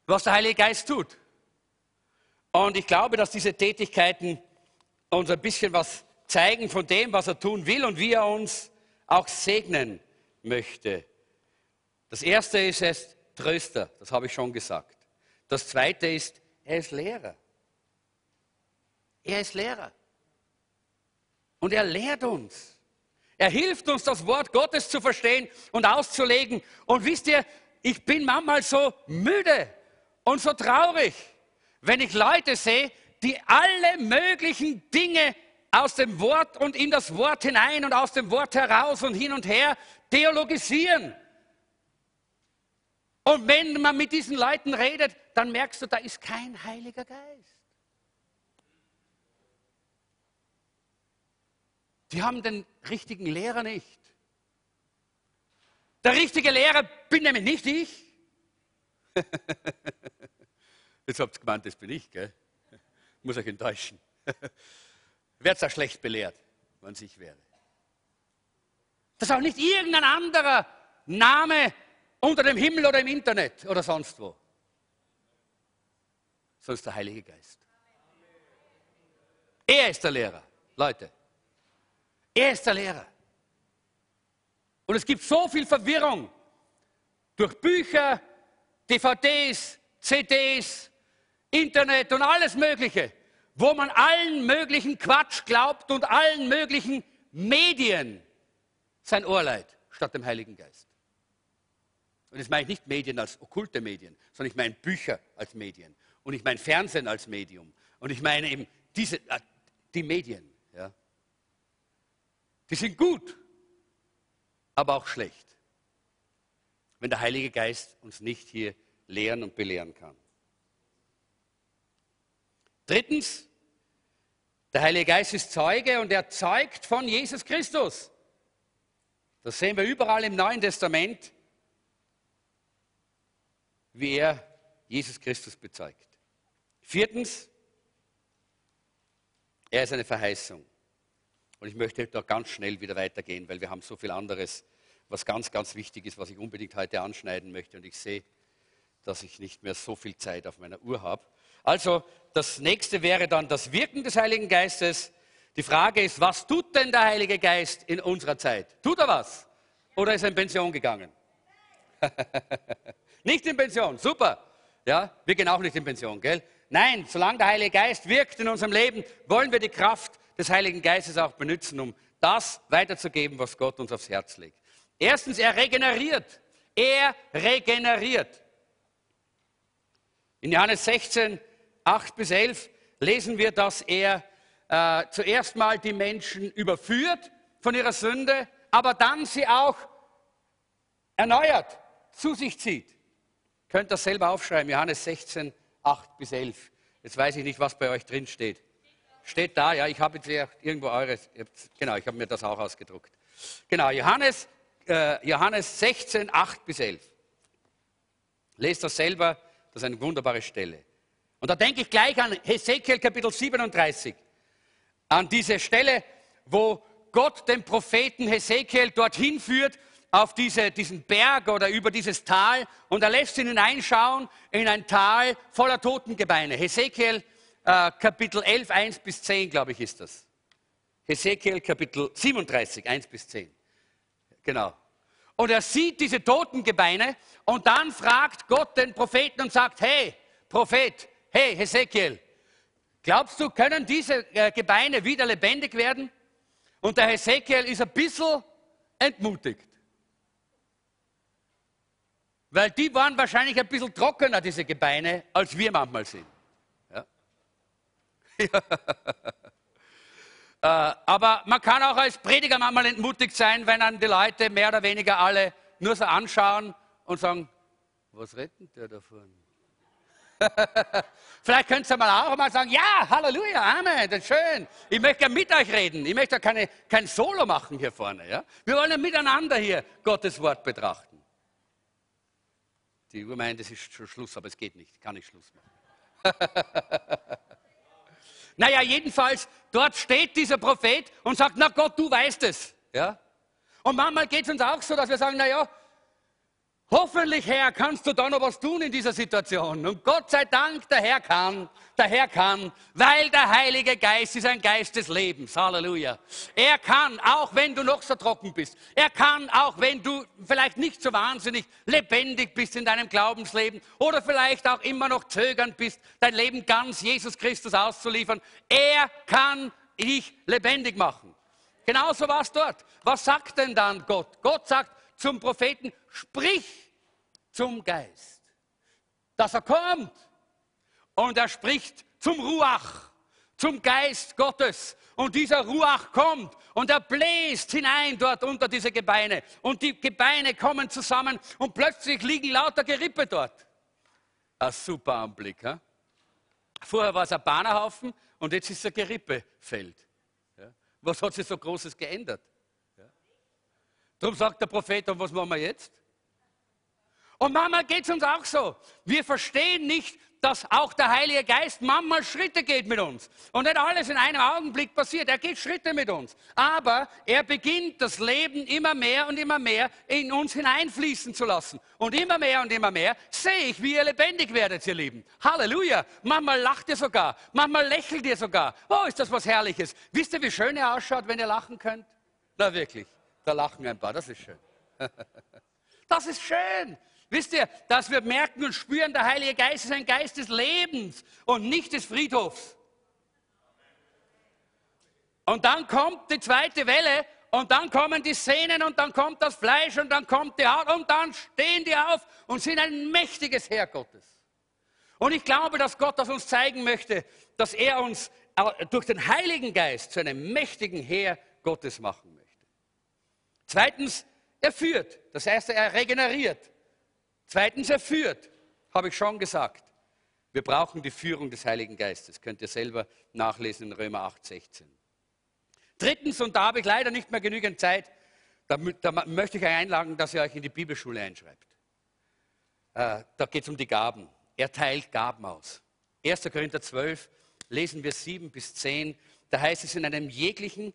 was der Heilige Geist tut. Und ich glaube, dass diese Tätigkeiten uns ein bisschen was zeigen von dem, was er tun will und wie er uns auch segnen möchte. Das erste ist, er ist Tröster, das habe ich schon gesagt. Das zweite ist, er ist Lehrer. Er ist Lehrer. Und er lehrt uns. Er hilft uns, das Wort Gottes zu verstehen und auszulegen. Und wisst ihr, ich bin manchmal so müde und so traurig, wenn ich Leute sehe, die alle möglichen Dinge aus dem Wort und in das Wort hinein und aus dem Wort heraus und hin und her theologisieren. Und wenn man mit diesen Leuten redet, dann merkst du, da ist kein Heiliger Geist. Die haben den richtigen Lehrer nicht. Der richtige Lehrer bin nämlich nicht ich. Jetzt habt ihr gemeint, das bin ich, gell? Muss euch enttäuschen. Werdet auch schlecht belehrt, wenn es ich wäre. Das ist auch nicht irgendein anderer Name unter dem Himmel oder im Internet oder sonst wo. Sondern der Heilige Geist. Er ist der Lehrer, Leute. Er ist der Lehrer. Und es gibt so viel Verwirrung durch Bücher, DVDs, CDs, Internet und alles Mögliche, wo man allen möglichen Quatsch glaubt und allen möglichen Medien sein Ohr leiht, statt dem Heiligen Geist. Und das meine ich nicht Medien als okkulte Medien, sondern ich meine Bücher als Medien. Und ich meine Fernsehen als Medium. Und ich meine eben diese, äh, die Medien. Die sind gut, aber auch schlecht, wenn der Heilige Geist uns nicht hier lehren und belehren kann. Drittens, der Heilige Geist ist Zeuge und er zeugt von Jesus Christus. Das sehen wir überall im Neuen Testament, wie er Jesus Christus bezeugt. Viertens, er ist eine Verheißung. Und ich möchte da ganz schnell wieder weitergehen, weil wir haben so viel anderes, was ganz, ganz wichtig ist, was ich unbedingt heute anschneiden möchte. Und ich sehe, dass ich nicht mehr so viel Zeit auf meiner Uhr habe. Also das nächste wäre dann das Wirken des Heiligen Geistes. Die Frage ist, was tut denn der Heilige Geist in unserer Zeit? Tut er was? Oder ist er in Pension gegangen? nicht in Pension, super. Ja, wir gehen auch nicht in Pension, gell? Nein, solange der Heilige Geist wirkt in unserem Leben, wollen wir die Kraft des Heiligen Geistes auch benutzen, um das weiterzugeben, was Gott uns aufs Herz legt. Erstens, er regeneriert. Er regeneriert. In Johannes 16, 8 bis 11 lesen wir, dass er äh, zuerst mal die Menschen überführt von ihrer Sünde, aber dann sie auch erneuert zu sich zieht. Könnt das selber aufschreiben, Johannes 16, 8 bis 11. Jetzt weiß ich nicht, was bei euch drin steht. Steht da, ja, ich habe jetzt irgendwo eures, genau, ich habe mir das auch ausgedruckt. Genau, Johannes, äh, Johannes 16, 8 bis 11. Lest das selber, das ist eine wunderbare Stelle. Und da denke ich gleich an Hesekiel Kapitel 37, an diese Stelle, wo Gott den Propheten Hesekiel dorthin führt, auf diese, diesen Berg oder über dieses Tal und er lässt ihn hineinschauen in ein Tal voller Totengebeine. Hesekiel äh, Kapitel 11, 1 bis 10, glaube ich, ist das. Hesekiel Kapitel 37, 1 bis 10. Genau. Und er sieht diese Totengebeine und dann fragt Gott den Propheten und sagt, hey, Prophet, hey, Hesekiel, glaubst du, können diese äh, Gebeine wieder lebendig werden? Und der Hesekiel ist ein bisschen entmutigt. Weil die waren wahrscheinlich ein bisschen trockener, diese Gebeine, als wir manchmal sind. Äh, aber man kann auch als Prediger manchmal entmutigt sein, wenn dann die Leute mehr oder weniger alle nur so anschauen und sagen, was redet der davon? Vielleicht könnt ihr mal auch mal sagen, ja, Halleluja, Amen, das ist schön. Ich möchte gerne mit euch reden. Ich möchte keine, kein Solo machen hier vorne. Ja? Wir wollen ja miteinander hier Gottes Wort betrachten. Die Uhr meint, es ist schon Schluss, aber es geht nicht. Ich kann nicht Schluss machen. naja, jedenfalls, dort steht dieser Prophet und sagt, na Gott, du weißt es. Ja? Und manchmal geht es uns auch so, dass wir sagen, naja, Hoffentlich, Herr, kannst du da noch was tun in dieser Situation. Und Gott sei Dank, der Herr kann, der Herr kann, weil der Heilige Geist ist ein Geist des Lebens. Halleluja. Er kann, auch wenn du noch so trocken bist. Er kann, auch wenn du vielleicht nicht so wahnsinnig lebendig bist in deinem Glaubensleben oder vielleicht auch immer noch zögernd bist, dein Leben ganz Jesus Christus auszuliefern. Er kann dich lebendig machen. Genauso war es dort. Was sagt denn dann Gott? Gott sagt, zum Propheten, sprich zum Geist, dass er kommt. Und er spricht zum Ruach, zum Geist Gottes. Und dieser Ruach kommt und er bläst hinein dort unter diese Gebeine. Und die Gebeine kommen zusammen und plötzlich liegen lauter Gerippe dort. Ein super Anblick. He? Vorher war es ein Bahnerhaufen und jetzt ist es ein Gerippefeld. Was hat sich so Großes geändert? Darum sagt der Prophet, und was machen wir jetzt? Und manchmal geht es uns auch so. Wir verstehen nicht, dass auch der Heilige Geist manchmal Schritte geht mit uns. Und nicht alles in einem Augenblick passiert. Er geht Schritte mit uns. Aber er beginnt das Leben immer mehr und immer mehr in uns hineinfließen zu lassen. Und immer mehr und immer mehr sehe ich, wie ihr lebendig werdet, ihr Lieben. Halleluja. Manchmal lacht ihr sogar. Manchmal lächelt ihr sogar. Oh, ist das was Herrliches. Wisst ihr, wie schön ihr ausschaut, wenn ihr lachen könnt? Na wirklich. Da lachen ein paar, das ist schön. Das ist schön. Wisst ihr, dass wir merken und spüren, der Heilige Geist ist ein Geist des Lebens und nicht des Friedhofs. Und dann kommt die zweite Welle und dann kommen die Sehnen und dann kommt das Fleisch und dann kommt die Haut und dann stehen die auf und sind ein mächtiges Heer Gottes. Und ich glaube, dass Gott das uns zeigen möchte, dass er uns durch den Heiligen Geist zu einem mächtigen Heer Gottes machen. Zweitens, er führt. Das heißt, er regeneriert. Zweitens, er führt, habe ich schon gesagt. Wir brauchen die Führung des Heiligen Geistes. Könnt ihr selber nachlesen in Römer 8, 16. Drittens, und da habe ich leider nicht mehr genügend Zeit, da, da möchte ich euch einladen, dass ihr euch in die Bibelschule einschreibt. Äh, da geht es um die Gaben. Er teilt Gaben aus. 1. Korinther 12 lesen wir 7 bis 10. Da heißt es, in einem jeglichen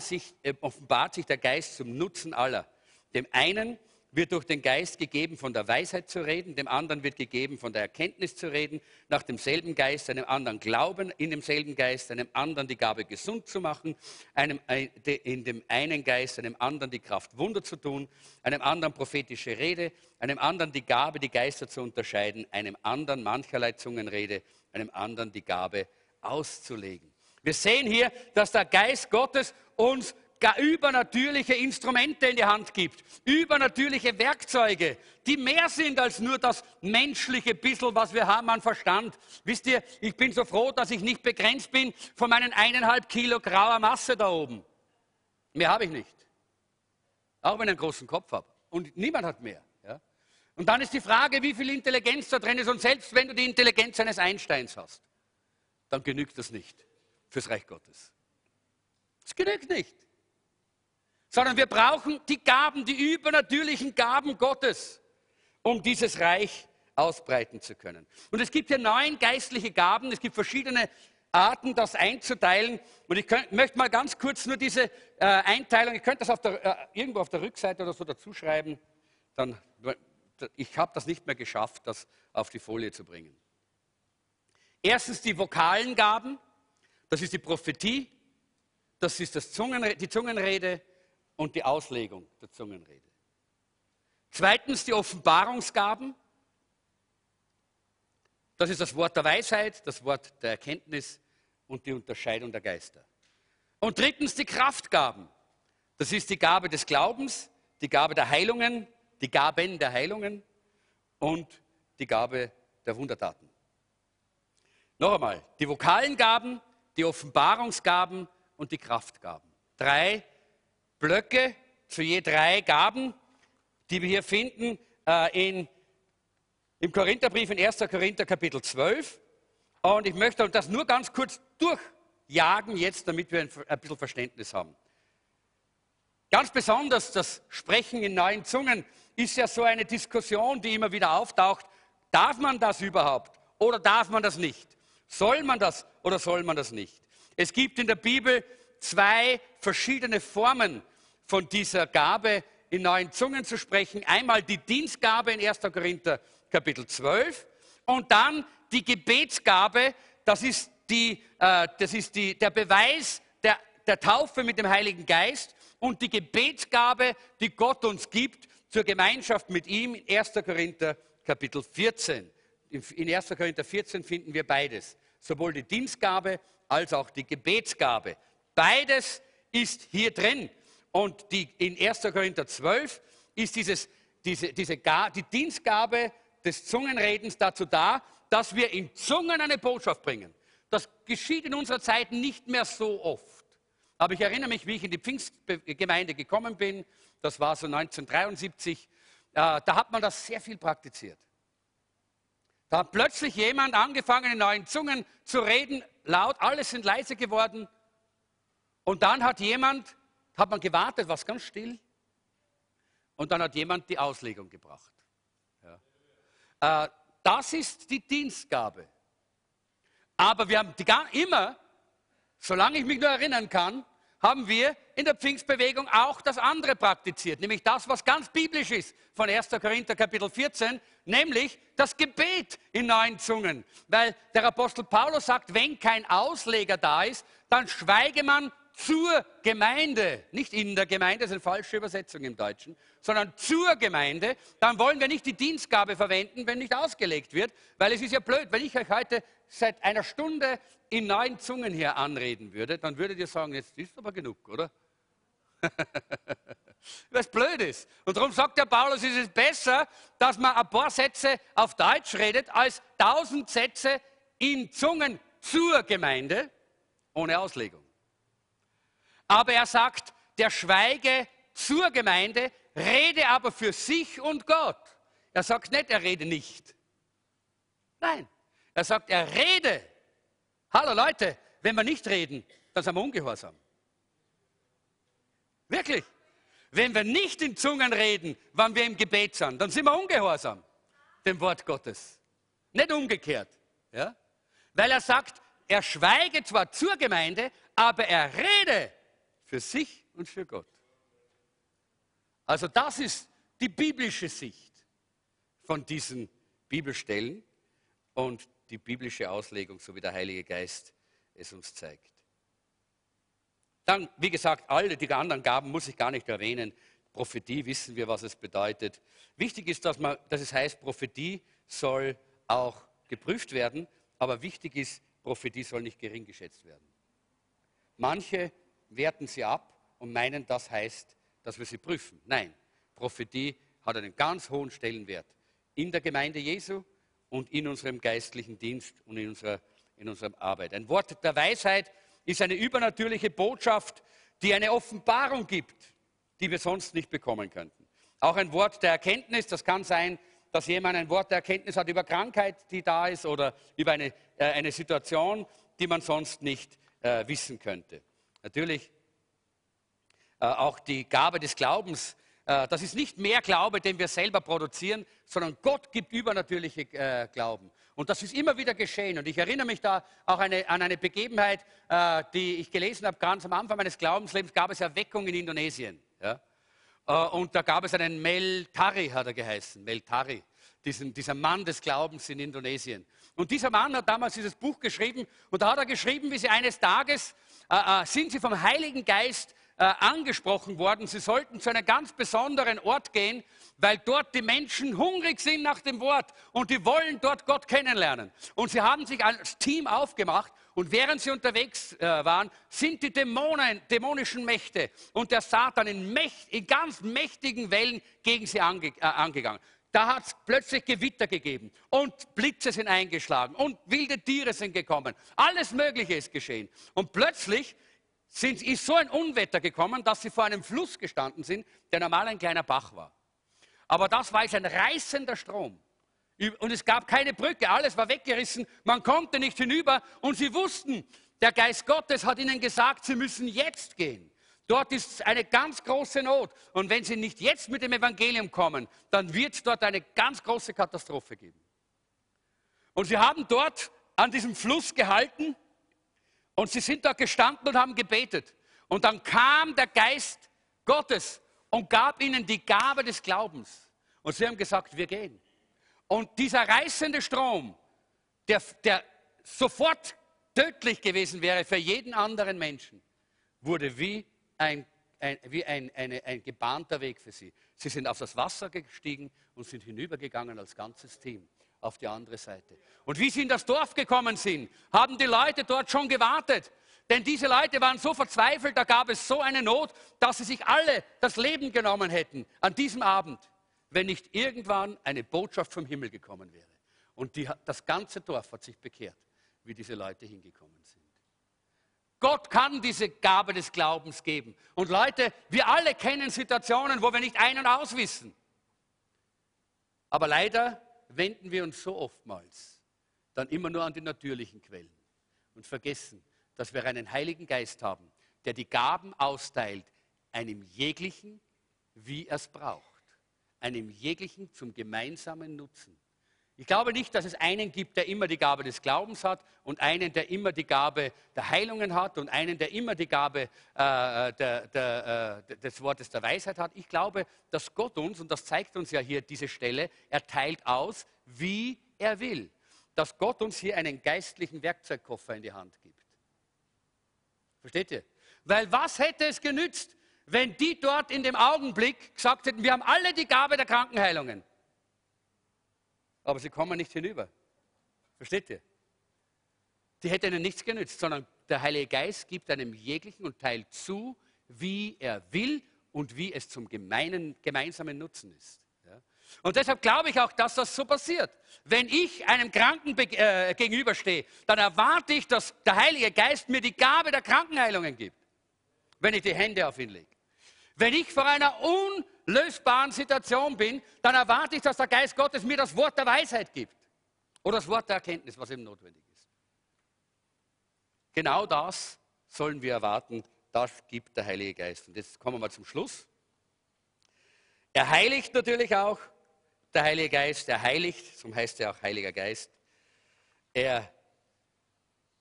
sich, äh, offenbart sich der Geist zum Nutzen aller. Dem einen wird durch den Geist gegeben, von der Weisheit zu reden, dem anderen wird gegeben, von der Erkenntnis zu reden, nach demselben Geist, einem anderen Glauben in demselben Geist, einem anderen die Gabe gesund zu machen, einem, äh, in dem einen Geist, einem anderen die Kraft Wunder zu tun, einem anderen prophetische Rede, einem anderen die Gabe, die Geister zu unterscheiden, einem anderen mancherlei Zungenrede, einem anderen die Gabe auszulegen. Wir sehen hier, dass der Geist Gottes uns übernatürliche Instrumente in die Hand gibt, übernatürliche Werkzeuge, die mehr sind als nur das menschliche bisschen, was wir haben an Verstand. Wisst ihr, ich bin so froh, dass ich nicht begrenzt bin von meinen eineinhalb Kilo grauer Masse da oben. Mehr habe ich nicht. Auch wenn ich einen großen Kopf habe. Und niemand hat mehr. Ja? Und dann ist die Frage, wie viel Intelligenz da drin ist. Und selbst wenn du die Intelligenz eines Einsteins hast, dann genügt das nicht fürs Reich Gottes. Es genügt nicht sondern wir brauchen die Gaben, die übernatürlichen Gaben Gottes, um dieses Reich ausbreiten zu können. Und es gibt ja neun geistliche Gaben, es gibt verschiedene Arten, das einzuteilen. Und ich könnt, möchte mal ganz kurz nur diese äh, Einteilung, ich könnte das auf der, äh, irgendwo auf der Rückseite oder so dazuschreiben, dann, ich habe das nicht mehr geschafft, das auf die Folie zu bringen. Erstens die vokalen Gaben, das ist die Prophetie, das ist das Zungen, die Zungenrede, und die Auslegung der Zungenrede. Zweitens die Offenbarungsgaben. Das ist das Wort der Weisheit, das Wort der Erkenntnis und die Unterscheidung der Geister. Und drittens die Kraftgaben. Das ist die Gabe des Glaubens, die Gabe der Heilungen, die Gaben der Heilungen und die Gabe der Wundertaten. Noch einmal, die vokalen Gaben, die Offenbarungsgaben und die Kraftgaben. Drei Blöcke zu je drei Gaben, die wir hier finden äh, in, im Korintherbrief in 1. Korinther Kapitel 12. Und ich möchte das nur ganz kurz durchjagen jetzt, damit wir ein, ein bisschen Verständnis haben. Ganz besonders das Sprechen in neuen Zungen ist ja so eine Diskussion, die immer wieder auftaucht. Darf man das überhaupt oder darf man das nicht? Soll man das oder soll man das nicht? Es gibt in der Bibel zwei verschiedene Formen von dieser Gabe, in neuen Zungen zu sprechen. Einmal die Dienstgabe in 1. Korinther Kapitel 12 und dann die Gebetsgabe, das ist, die, äh, das ist die, der Beweis der, der Taufe mit dem Heiligen Geist und die Gebetsgabe, die Gott uns gibt zur Gemeinschaft mit ihm in 1. Korinther Kapitel 14. In 1. Korinther 14 finden wir beides, sowohl die Dienstgabe als auch die Gebetsgabe. Beides ist hier drin. Und die, in 1. Korinther 12 ist dieses, diese, diese die Dienstgabe des Zungenredens dazu da, dass wir in Zungen eine Botschaft bringen. Das geschieht in unserer Zeit nicht mehr so oft. Aber ich erinnere mich, wie ich in die Pfingstgemeinde gekommen bin. Das war so 1973. Äh, da hat man das sehr viel praktiziert. Da hat plötzlich jemand angefangen, in neuen Zungen zu reden, laut, alle sind leise geworden. Und dann hat jemand, hat man gewartet, was ganz still. Und dann hat jemand die Auslegung gebracht. Ja. Äh, das ist die Dienstgabe. Aber wir haben die, immer, solange ich mich nur erinnern kann, haben wir in der Pfingstbewegung auch das andere praktiziert, nämlich das, was ganz biblisch ist von 1. Korinther Kapitel 14, nämlich das Gebet in neuen Zungen. Weil der Apostel Paulus sagt, wenn kein Ausleger da ist, dann schweige man zur Gemeinde, nicht in der Gemeinde, das ist eine falsche Übersetzung im Deutschen, sondern zur Gemeinde, dann wollen wir nicht die Dienstgabe verwenden, wenn nicht ausgelegt wird, weil es ist ja blöd, wenn ich euch heute seit einer Stunde in neun Zungen hier anreden würde, dann würdet ihr sagen, jetzt ist aber genug, oder? Was blöd ist. Und darum sagt der Paulus, es ist besser, dass man ein paar Sätze auf Deutsch redet, als tausend Sätze in Zungen zur Gemeinde ohne Auslegung. Aber er sagt, der schweige zur Gemeinde, rede aber für sich und Gott. Er sagt nicht, er rede nicht. Nein, Er sagt, er rede. Hallo Leute, wenn wir nicht reden, dann sind wir ungehorsam. Wirklich. Wenn wir nicht in Zungen reden, wann wir im Gebet sind, dann sind wir ungehorsam dem Wort Gottes. Nicht umgekehrt. Ja? Weil er sagt, er schweige zwar zur Gemeinde, aber er rede für sich und für Gott. Also das ist die biblische Sicht von diesen Bibelstellen und die biblische Auslegung, so wie der Heilige Geist es uns zeigt. Dann, wie gesagt, alle die anderen Gaben muss ich gar nicht erwähnen. Prophetie wissen wir, was es bedeutet. Wichtig ist, dass, man, dass es heißt, Prophetie soll auch geprüft werden, aber wichtig ist, Prophetie soll nicht gering geschätzt werden. Manche werten sie ab und meinen, das heißt, dass wir sie prüfen. Nein, Prophetie hat einen ganz hohen Stellenwert in der Gemeinde Jesu und in unserem geistlichen Dienst und in unserer, in unserer Arbeit. Ein Wort der Weisheit ist eine übernatürliche Botschaft, die eine Offenbarung gibt, die wir sonst nicht bekommen könnten. Auch ein Wort der Erkenntnis, das kann sein, dass jemand ein Wort der Erkenntnis hat über Krankheit, die da ist, oder über eine, äh, eine Situation, die man sonst nicht äh, wissen könnte. Natürlich äh, auch die Gabe des Glaubens das ist nicht mehr Glaube, den wir selber produzieren, sondern Gott gibt übernatürliche äh, Glauben. Und das ist immer wieder geschehen. Und ich erinnere mich da auch eine, an eine Begebenheit, äh, die ich gelesen habe, ganz am Anfang meines Glaubenslebens gab es Erweckung in Indonesien. Und da gab es einen Mel Tari, hat er geheißen, Mel Tari, diesen, dieser Mann des Glaubens in Indonesien. Und dieser Mann hat damals dieses Buch geschrieben und da hat er geschrieben, wie sie eines Tages äh, sind sie vom Heiligen Geist äh, angesprochen worden, sie sollten zu einem ganz besonderen Ort gehen, weil dort die Menschen hungrig sind nach dem Wort und die wollen dort Gott kennenlernen. Und sie haben sich als Team aufgemacht und während sie unterwegs äh, waren, sind die Dämonen, dämonischen Mächte und der Satan in, mächt, in ganz mächtigen Wellen gegen sie ange, äh, angegangen. Da hat es plötzlich Gewitter gegeben und Blitze sind eingeschlagen und wilde Tiere sind gekommen. Alles Mögliche ist geschehen. Und plötzlich sind, ist so ein Unwetter gekommen, dass sie vor einem Fluss gestanden sind, der normal ein kleiner Bach war. Aber das war jetzt ein reißender Strom. Und es gab keine Brücke, alles war weggerissen, man konnte nicht hinüber und sie wussten, der Geist Gottes hat ihnen gesagt, sie müssen jetzt gehen. Dort ist eine ganz große Not. Und wenn sie nicht jetzt mit dem Evangelium kommen, dann wird es dort eine ganz große Katastrophe geben. Und sie haben dort an diesem Fluss gehalten und sie sind da gestanden und haben gebetet. Und dann kam der Geist Gottes und gab ihnen die Gabe des Glaubens. Und sie haben gesagt, wir gehen. Und dieser reißende Strom, der, der sofort tödlich gewesen wäre für jeden anderen Menschen, wurde wie ein, ein, wie ein, eine, ein gebahnter Weg für sie. Sie sind auf das Wasser gestiegen und sind hinübergegangen als ganzes Team auf die andere Seite. Und wie sie in das Dorf gekommen sind, haben die Leute dort schon gewartet. Denn diese Leute waren so verzweifelt, da gab es so eine Not, dass sie sich alle das Leben genommen hätten an diesem Abend, wenn nicht irgendwann eine Botschaft vom Himmel gekommen wäre. Und die, das ganze Dorf hat sich bekehrt, wie diese Leute hingekommen sind. Gott kann diese Gabe des Glaubens geben. Und Leute, wir alle kennen Situationen, wo wir nicht ein- und auswissen. Aber leider wenden wir uns so oftmals dann immer nur an die natürlichen Quellen und vergessen, dass wir einen Heiligen Geist haben, der die Gaben austeilt, einem jeglichen, wie er es braucht, einem jeglichen zum gemeinsamen Nutzen. Ich glaube nicht, dass es einen gibt, der immer die Gabe des Glaubens hat und einen, der immer die Gabe der Heilungen hat und einen, der immer die Gabe äh, der, der, äh, des Wortes der Weisheit hat. Ich glaube, dass Gott uns, und das zeigt uns ja hier diese Stelle, er teilt aus, wie er will. Dass Gott uns hier einen geistlichen Werkzeugkoffer in die Hand gibt. Versteht ihr? Weil was hätte es genützt, wenn die dort in dem Augenblick gesagt hätten, wir haben alle die Gabe der Krankenheilungen aber sie kommen nicht hinüber. Versteht ihr? Die hätte ihnen nichts genützt, sondern der Heilige Geist gibt einem jeglichen und teilt zu, wie er will und wie es zum gemeinen, gemeinsamen Nutzen ist. Ja? Und deshalb glaube ich auch, dass das so passiert. Wenn ich einem Kranken äh, gegenüberstehe, dann erwarte ich, dass der Heilige Geist mir die Gabe der Krankenheilungen gibt, wenn ich die Hände auf ihn lege. Wenn ich vor einer unlösbaren Situation bin, dann erwarte ich, dass der Geist Gottes mir das Wort der Weisheit gibt. Oder das Wort der Erkenntnis, was eben notwendig ist. Genau das sollen wir erwarten, das gibt der Heilige Geist. Und jetzt kommen wir zum Schluss. Er heiligt natürlich auch, der Heilige Geist, er heiligt, so heißt er auch Heiliger Geist. Er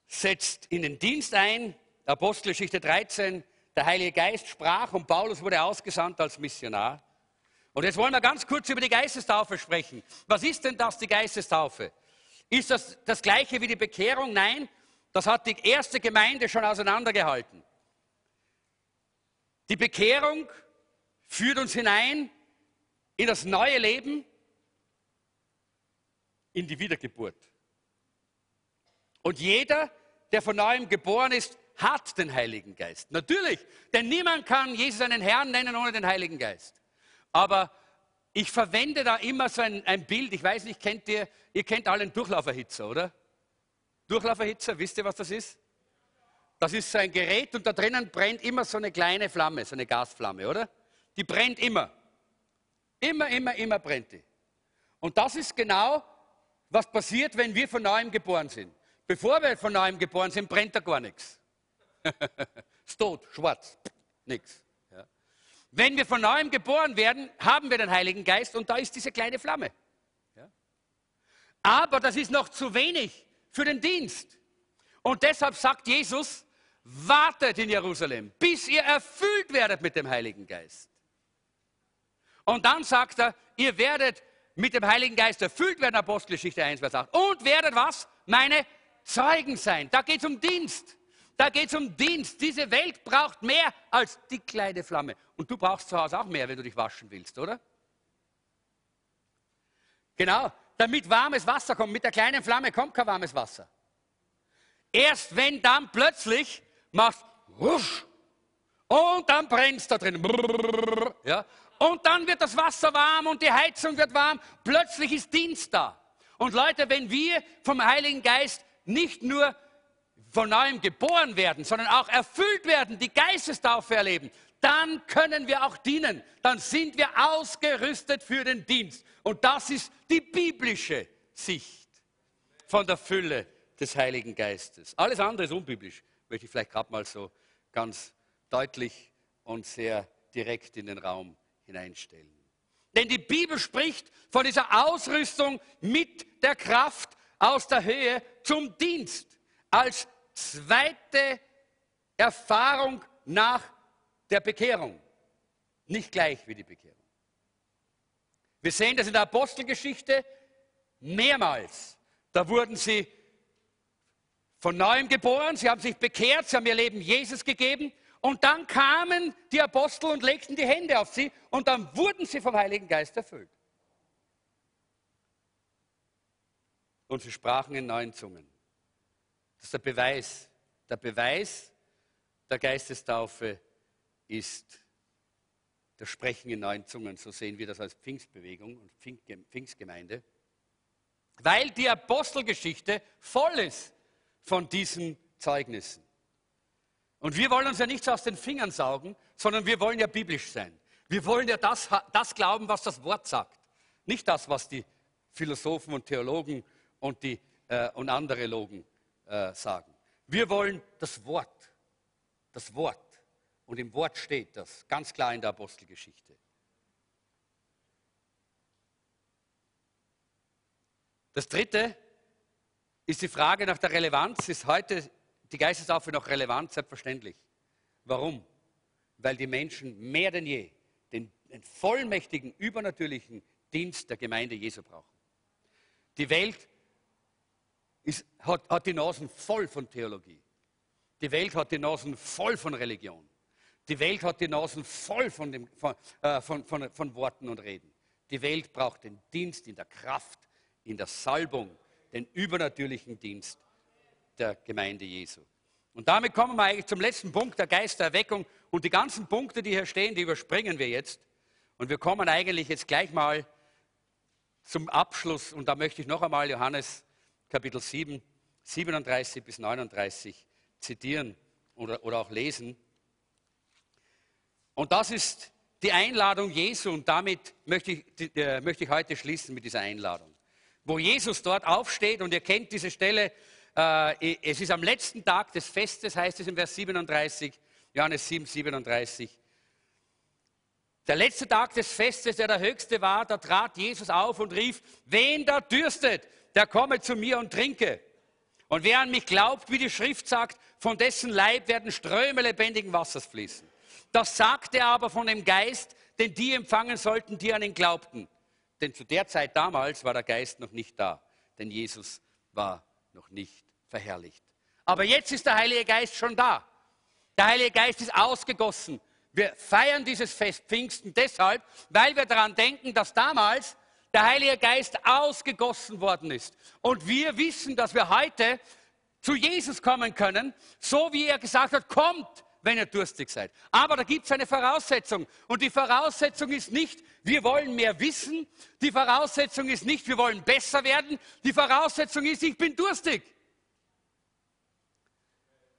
setzt in den Dienst ein, Apostelgeschichte 13, der Heilige Geist sprach und Paulus wurde ausgesandt als Missionar. Und jetzt wollen wir ganz kurz über die Geistestaufe sprechen. Was ist denn das, die Geistestaufe? Ist das das gleiche wie die Bekehrung? Nein, das hat die erste Gemeinde schon auseinandergehalten. Die Bekehrung führt uns hinein in das neue Leben, in die Wiedergeburt. Und jeder, der von neuem geboren ist, hat den Heiligen Geist. Natürlich, denn niemand kann Jesus einen Herrn nennen ohne den Heiligen Geist. Aber ich verwende da immer so ein, ein Bild. Ich weiß nicht, kennt ihr, ihr kennt alle einen Durchlauferhitzer, oder? Durchlauferhitzer, wisst ihr, was das ist? Das ist so ein Gerät und da drinnen brennt immer so eine kleine Flamme, so eine Gasflamme, oder? Die brennt immer. Immer, immer, immer brennt die. Und das ist genau, was passiert, wenn wir von neuem geboren sind. Bevor wir von neuem geboren sind, brennt da gar nichts. ist tot, schwarz, nichts. Ja. Wenn wir von neuem geboren werden, haben wir den Heiligen Geist und da ist diese kleine Flamme. Ja. Aber das ist noch zu wenig für den Dienst. Und deshalb sagt Jesus, wartet in Jerusalem, bis ihr erfüllt werdet mit dem Heiligen Geist. Und dann sagt er, ihr werdet mit dem Heiligen Geist erfüllt werden, Apostelgeschichte 1, Vers 8. Und werdet was? Meine Zeugen sein. Da geht es um Dienst. Da geht es um Dienst. Diese Welt braucht mehr als die kleine Flamme. Und du brauchst zu Hause auch mehr, wenn du dich waschen willst, oder? Genau, damit warmes Wasser kommt. Mit der kleinen Flamme kommt kein warmes Wasser. Erst wenn dann plötzlich machst wusch, und dann brennt es da drin. Ja? Und dann wird das Wasser warm und die Heizung wird warm. Plötzlich ist Dienst da. Und Leute, wenn wir vom Heiligen Geist nicht nur von neuem geboren werden, sondern auch erfüllt werden, die Geistestaufe erleben, dann können wir auch dienen. Dann sind wir ausgerüstet für den Dienst. Und das ist die biblische Sicht von der Fülle des Heiligen Geistes. Alles andere ist unbiblisch, möchte ich vielleicht gerade mal so ganz deutlich und sehr direkt in den Raum hineinstellen. Denn die Bibel spricht von dieser Ausrüstung mit der Kraft aus der Höhe zum Dienst als zweite Erfahrung nach der Bekehrung. Nicht gleich wie die Bekehrung. Wir sehen das in der Apostelgeschichte mehrmals. Da wurden sie von neuem geboren, sie haben sich bekehrt, sie haben ihr Leben Jesus gegeben und dann kamen die Apostel und legten die Hände auf sie und dann wurden sie vom Heiligen Geist erfüllt. Und sie sprachen in neuen Zungen. Das ist der Beweis. Der Beweis der Geistestaufe ist das Sprechen in neuen Zungen. So sehen wir das als Pfingstbewegung und Pfingstgemeinde. Weil die Apostelgeschichte voll ist von diesen Zeugnissen. Und wir wollen uns ja nichts aus den Fingern saugen, sondern wir wollen ja biblisch sein. Wir wollen ja das, das glauben, was das Wort sagt. Nicht das, was die Philosophen und Theologen und, die, äh, und andere Logen äh, sagen. Wir wollen das Wort. Das Wort. Und im Wort steht das ganz klar in der Apostelgeschichte. Das dritte ist die Frage nach der Relevanz. Ist heute die Geistestaufe noch relevant? Selbstverständlich. Warum? Weil die Menschen mehr denn je den, den vollmächtigen, übernatürlichen Dienst der Gemeinde Jesu brauchen. Die Welt ist, hat, hat die Nasen voll von Theologie. Die Welt hat die Nasen voll von Religion. Die Welt hat die Nasen voll von, dem, von, äh, von, von, von Worten und Reden. Die Welt braucht den Dienst in der Kraft, in der Salbung, den übernatürlichen Dienst der Gemeinde Jesu. Und damit kommen wir eigentlich zum letzten Punkt, der Geistererweckung. Und die ganzen Punkte, die hier stehen, die überspringen wir jetzt. Und wir kommen eigentlich jetzt gleich mal zum Abschluss. Und da möchte ich noch einmal Johannes Kapitel 7, 37 bis 39 zitieren oder, oder auch lesen. Und das ist die Einladung Jesu und damit möchte ich, äh, möchte ich heute schließen mit dieser Einladung. wo Jesus dort aufsteht und ihr kennt diese Stelle, äh, es ist am letzten Tag des Festes, heißt es im Vers 37, Johannes 7, 37. Der letzte Tag des Festes, der der höchste war, da trat Jesus auf und rief, wen da dürstet, der komme zu mir und trinke. Und wer an mich glaubt, wie die Schrift sagt, von dessen Leib werden Ströme lebendigen Wassers fließen. Das sagte er aber von dem Geist, den die empfangen sollten, die an ihn glaubten. Denn zu der Zeit damals war der Geist noch nicht da, denn Jesus war noch nicht verherrlicht. Aber jetzt ist der Heilige Geist schon da. Der Heilige Geist ist ausgegossen. Wir feiern dieses Fest Pfingsten deshalb, weil wir daran denken, dass damals der Heilige Geist ausgegossen worden ist. Und wir wissen, dass wir heute zu Jesus kommen können, so wie er gesagt hat, kommt, wenn ihr durstig seid. Aber da gibt es eine Voraussetzung. Und die Voraussetzung ist nicht, wir wollen mehr wissen. Die Voraussetzung ist nicht, wir wollen besser werden. Die Voraussetzung ist, ich bin durstig.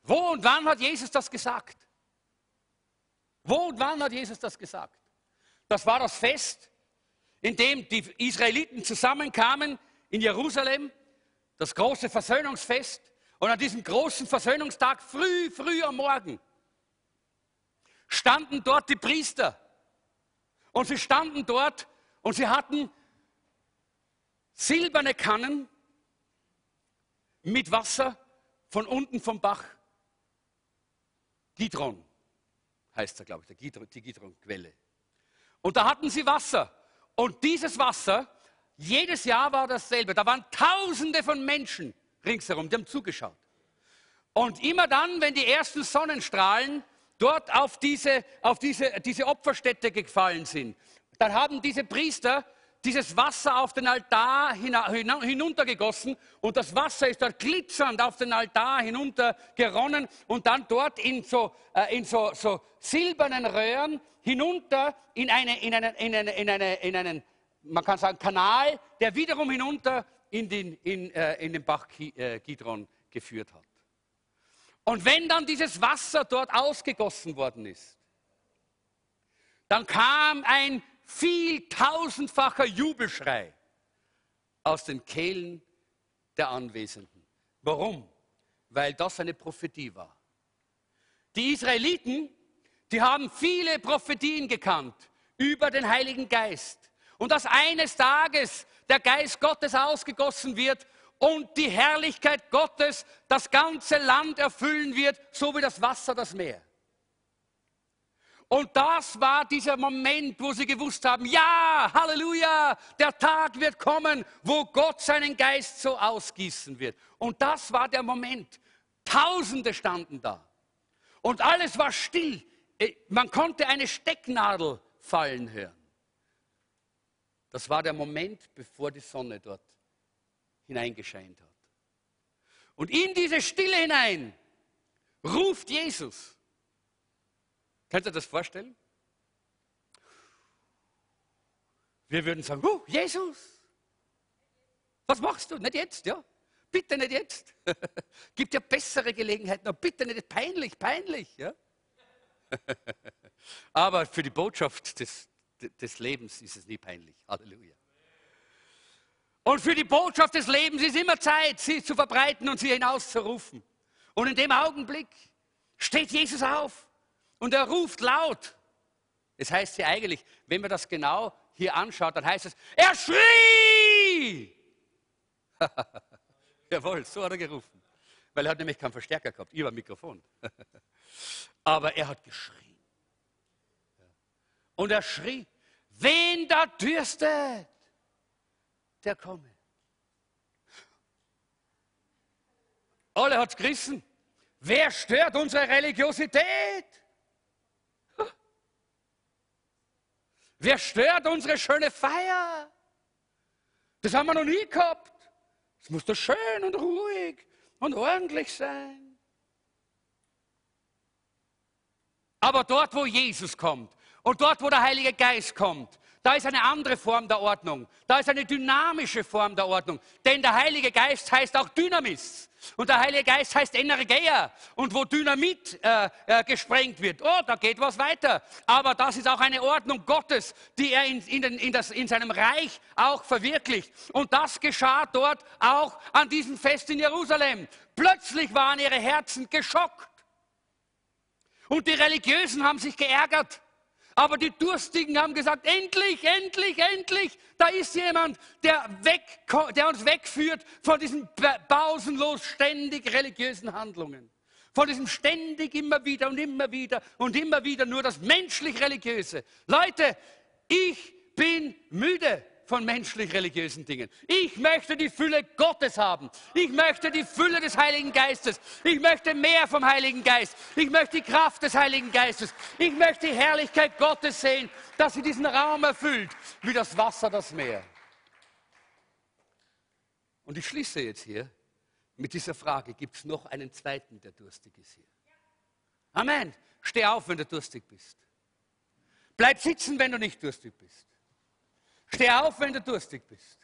Wo und wann hat Jesus das gesagt? Wo und wann hat Jesus das gesagt? Das war das Fest, in dem die Israeliten zusammenkamen in Jerusalem, das große Versöhnungsfest. Und an diesem großen Versöhnungstag, früh, früh am Morgen, standen dort die Priester. Und sie standen dort und sie hatten silberne Kannen mit Wasser von unten vom Bach. Gidron heißt er, glaube ich, die Gidron-Quelle. Und da hatten sie Wasser. Und dieses Wasser, jedes Jahr war dasselbe. Da waren Tausende von Menschen ringsherum, die haben zugeschaut. Und immer dann, wenn die ersten Sonnenstrahlen dort auf diese, auf diese, diese Opferstätte gefallen sind, dann haben diese Priester dieses Wasser auf den Altar hinuntergegossen und das Wasser ist dort glitzernd auf den Altar hinuntergeronnen und dann dort in so, äh, in so, so silbernen Röhren hinunter in, eine, in, eine, in, eine, in, eine, in einen, man kann sagen, Kanal, der wiederum hinunter in den, in, äh, in den Bach äh, Gidron geführt hat. Und wenn dann dieses Wasser dort ausgegossen worden ist, dann kam ein viel tausendfacher Jubelschrei aus den Kehlen der Anwesenden. Warum? Weil das eine Prophetie war. Die Israeliten, die haben viele Prophetien gekannt über den Heiligen Geist. Und dass eines Tages der Geist Gottes ausgegossen wird und die Herrlichkeit Gottes das ganze Land erfüllen wird, so wie das Wasser das Meer. Und das war dieser Moment, wo sie gewusst haben, ja, Halleluja, der Tag wird kommen, wo Gott seinen Geist so ausgießen wird. Und das war der Moment. Tausende standen da. Und alles war still. Äh, man konnte eine Stecknadel fallen hören. Das war der Moment, bevor die Sonne dort hineingescheint hat. Und in diese Stille hinein ruft Jesus. Könnt ihr das vorstellen? Wir würden sagen, oh, Jesus, was machst du? Nicht jetzt, ja? Bitte nicht jetzt. Gibt ja bessere Gelegenheiten, aber bitte nicht peinlich, peinlich, ja? aber für die Botschaft des, des Lebens ist es nie peinlich. Halleluja. Und für die Botschaft des Lebens ist immer Zeit, sie zu verbreiten und sie hinauszurufen. Und in dem Augenblick steht Jesus auf und er ruft laut. Es heißt hier eigentlich, wenn man das genau hier anschaut, dann heißt es, er schrie! Jawohl, so hat er gerufen. Weil er hat nämlich keinen Verstärker gehabt, über Mikrofon. Aber er hat geschrien. Und er schrie, wen da dürstet, der komme. Alle hat es gerissen. Wer stört unsere Religiosität? Wer stört unsere schöne Feier? Das haben wir noch nie gehabt. Es muss doch schön und ruhig und ordentlich sein. Aber dort, wo Jesus kommt und dort, wo der Heilige Geist kommt, Da ist eine andere Form der Ordnung. Da ist eine dynamische Form der Ordnung. Denn der Heilige Geist heißt auch Dynamis. Und der Heilige Geist heißt Energeia. Und wo Dynamit äh, äh, gesprengt wird, oh, da geht was weiter. Aber das ist auch eine Ordnung Gottes, die er in, in, den, in, das, in seinem Reich auch verwirklicht. Und das geschah dort auch an diesem Fest in Jerusalem. Plötzlich waren ihre Herzen geschockt. Und die Religiösen haben sich geärgert. Aber die Durstigen haben gesagt, endlich, endlich, endlich, da ist jemand, der, weg, der uns wegführt von diesen pausenlos ständig religiösen Handlungen. Von diesem ständig immer wieder und immer wieder und immer wieder nur das menschlich-religiöse. Leute, ich bin müde von menschlich-religiösen Dingen. Ich möchte die Fülle Gottes haben. Ich möchte die Fülle des Heiligen Geistes. Ich möchte mehr vom Heiligen Geist. Ich möchte die Kraft des Heiligen Geistes. Ich möchte die Herrlichkeit Gottes sehen, dass sie diesen Raum erfüllt, wie das Wasser das Meer. Und ich schließe jetzt hier mit dieser Frage, gibt es noch einen zweiten, der durstig ist hier? Amen. Steh auf, wenn du durstig bist. Bleib sitzen, wenn du nicht durstig bist. Steh auf, wenn du durstig bist.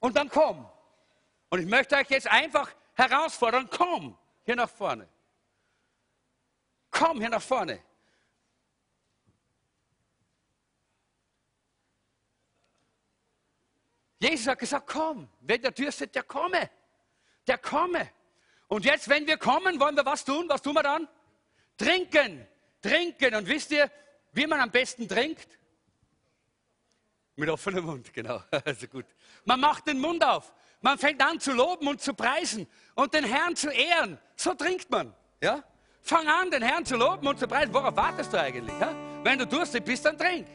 Und dann komm. Und ich möchte euch jetzt einfach herausfordern, komm hier nach vorne. Komm hier nach vorne. Jesus hat gesagt, komm. Wenn der dürstet, der komme. Der komme. Und jetzt, wenn wir kommen, wollen wir was tun? Was tun wir dann? Trinken. Trinken. Und wisst ihr, wie man am besten trinkt? Mit offenem Mund, genau. Also gut. Man macht den Mund auf. Man fängt an zu loben und zu preisen und den Herrn zu ehren. So trinkt man. Ja? Fang an, den Herrn zu loben und zu preisen. Worauf wartest du eigentlich? Ja? Wenn du durstig bist, dann trink.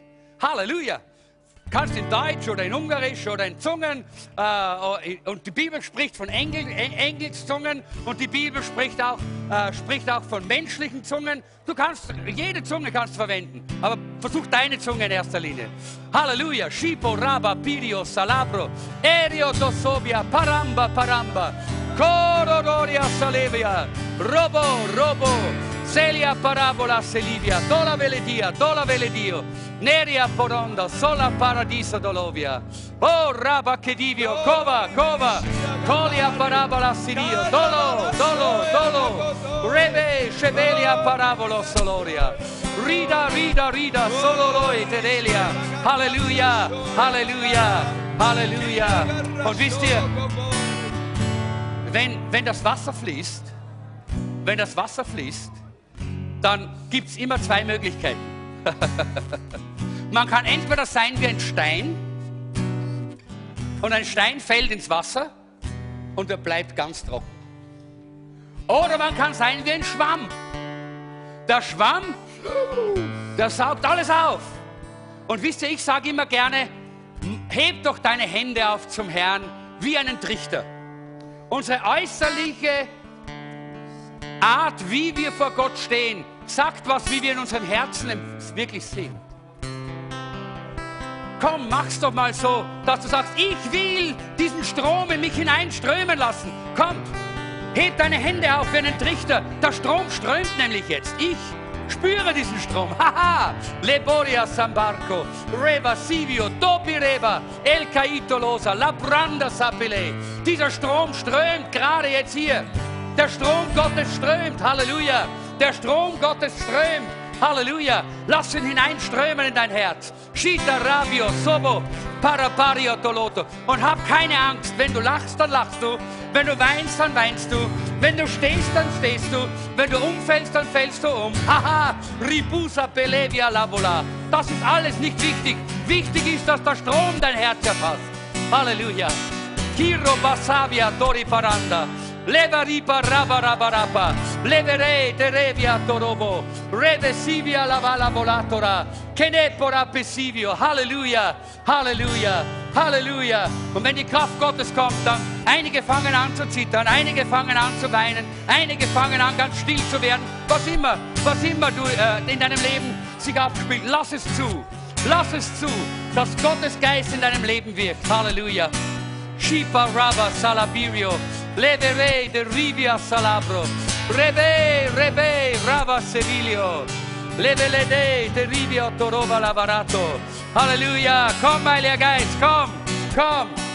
Halleluja kannst in Deutsch oder in Ungarisch oder in Zungen. Äh, und die Bibel spricht von Engel, Engelszungen und die Bibel spricht auch, äh, spricht auch von menschlichen Zungen. Du kannst, jede Zunge kannst verwenden, aber versuch deine Zunge in erster Linie. Halleluja. Shipo, Raba, Pirio, Salabro, Erio, Dosobia, Paramba, Paramba, Corodoria, Salevia, Robo, Robo. Celia parabola selivia, dola veledia, dola veledio, neria poronda, sola paradiso dolovia. Oh raba che divio, cova, cova, colia parabola sirio, dolo, dolo, dolo, rebe, shebelia parabolo soloria. Rida, rida, rida, solo loi tedelia. Halleluja, Halleluja. Und wisst ihr, wenn, wenn das Wasser fließt, wenn das Wasser fließt, dann gibt es immer zwei Möglichkeiten. man kann entweder sein wie ein Stein und ein Stein fällt ins Wasser und er bleibt ganz trocken. Oder man kann sein wie ein Schwamm. Der Schwamm, der saugt alles auf. Und wisst ihr, ich sage immer gerne, heb doch deine Hände auf zum Herrn wie einen Trichter. Unsere äußerliche Art, wie wir vor Gott stehen, sagt was, wie wir in unserem Herzen wirklich sind. Komm, mach's doch mal so, dass du sagst, ich will diesen Strom in mich hineinströmen lassen. Komm, heb deine Hände auf wie einen Trichter. Der Strom strömt nämlich jetzt. Ich spüre diesen Strom. Haha! Leboria Sambarco, Reva Sivio, Dopi Reva, El Caito Losa, La Branda Sapile. Dieser Strom strömt gerade jetzt hier. Der Strom Gottes strömt. Halleluja. Der Strom Gottes strömt. Halleluja. Lass ihn hineinströmen in dein Herz. Shita Rabio Sobo Parapario Toloto. Und hab keine Angst. Wenn du lachst, dann lachst du. Wenn du weinst, dann weinst du. Wenn du stehst, dann stehst du. Wenn du umfällst, dann fällst du um. Haha. Ribusa Pelevia Lavola. Das ist alles nicht wichtig. Wichtig ist, dass der Strom dein Herz erfasst. Halleluja. Kiro Basavia Tori Paranda. Leva ripa raba raba rapa. Levere terevia torobo. Redesivia la vala volatora. Kenepora pesivio. Halleluja. Halleluja. Halleluja. Und wenn die Kraft Gottes kommt, dann einige fangen an zu zittern, einige fangen an zu weinen, einige fangen an ganz still zu werden. Was immer, was immer du äh, in deinem Leben sich abspielt, lass es zu. Lass es zu, dass Gottes Geist in deinem Leben wirkt. Halleluja. Shipa Raba Salabirio. Levere de Rivia Salabro. Rebe, Rebe, Rava Sevilio. Levelede, Teribio, Torova, Lavarato. Halleluja. Komm, Heiliger guys, come, komm.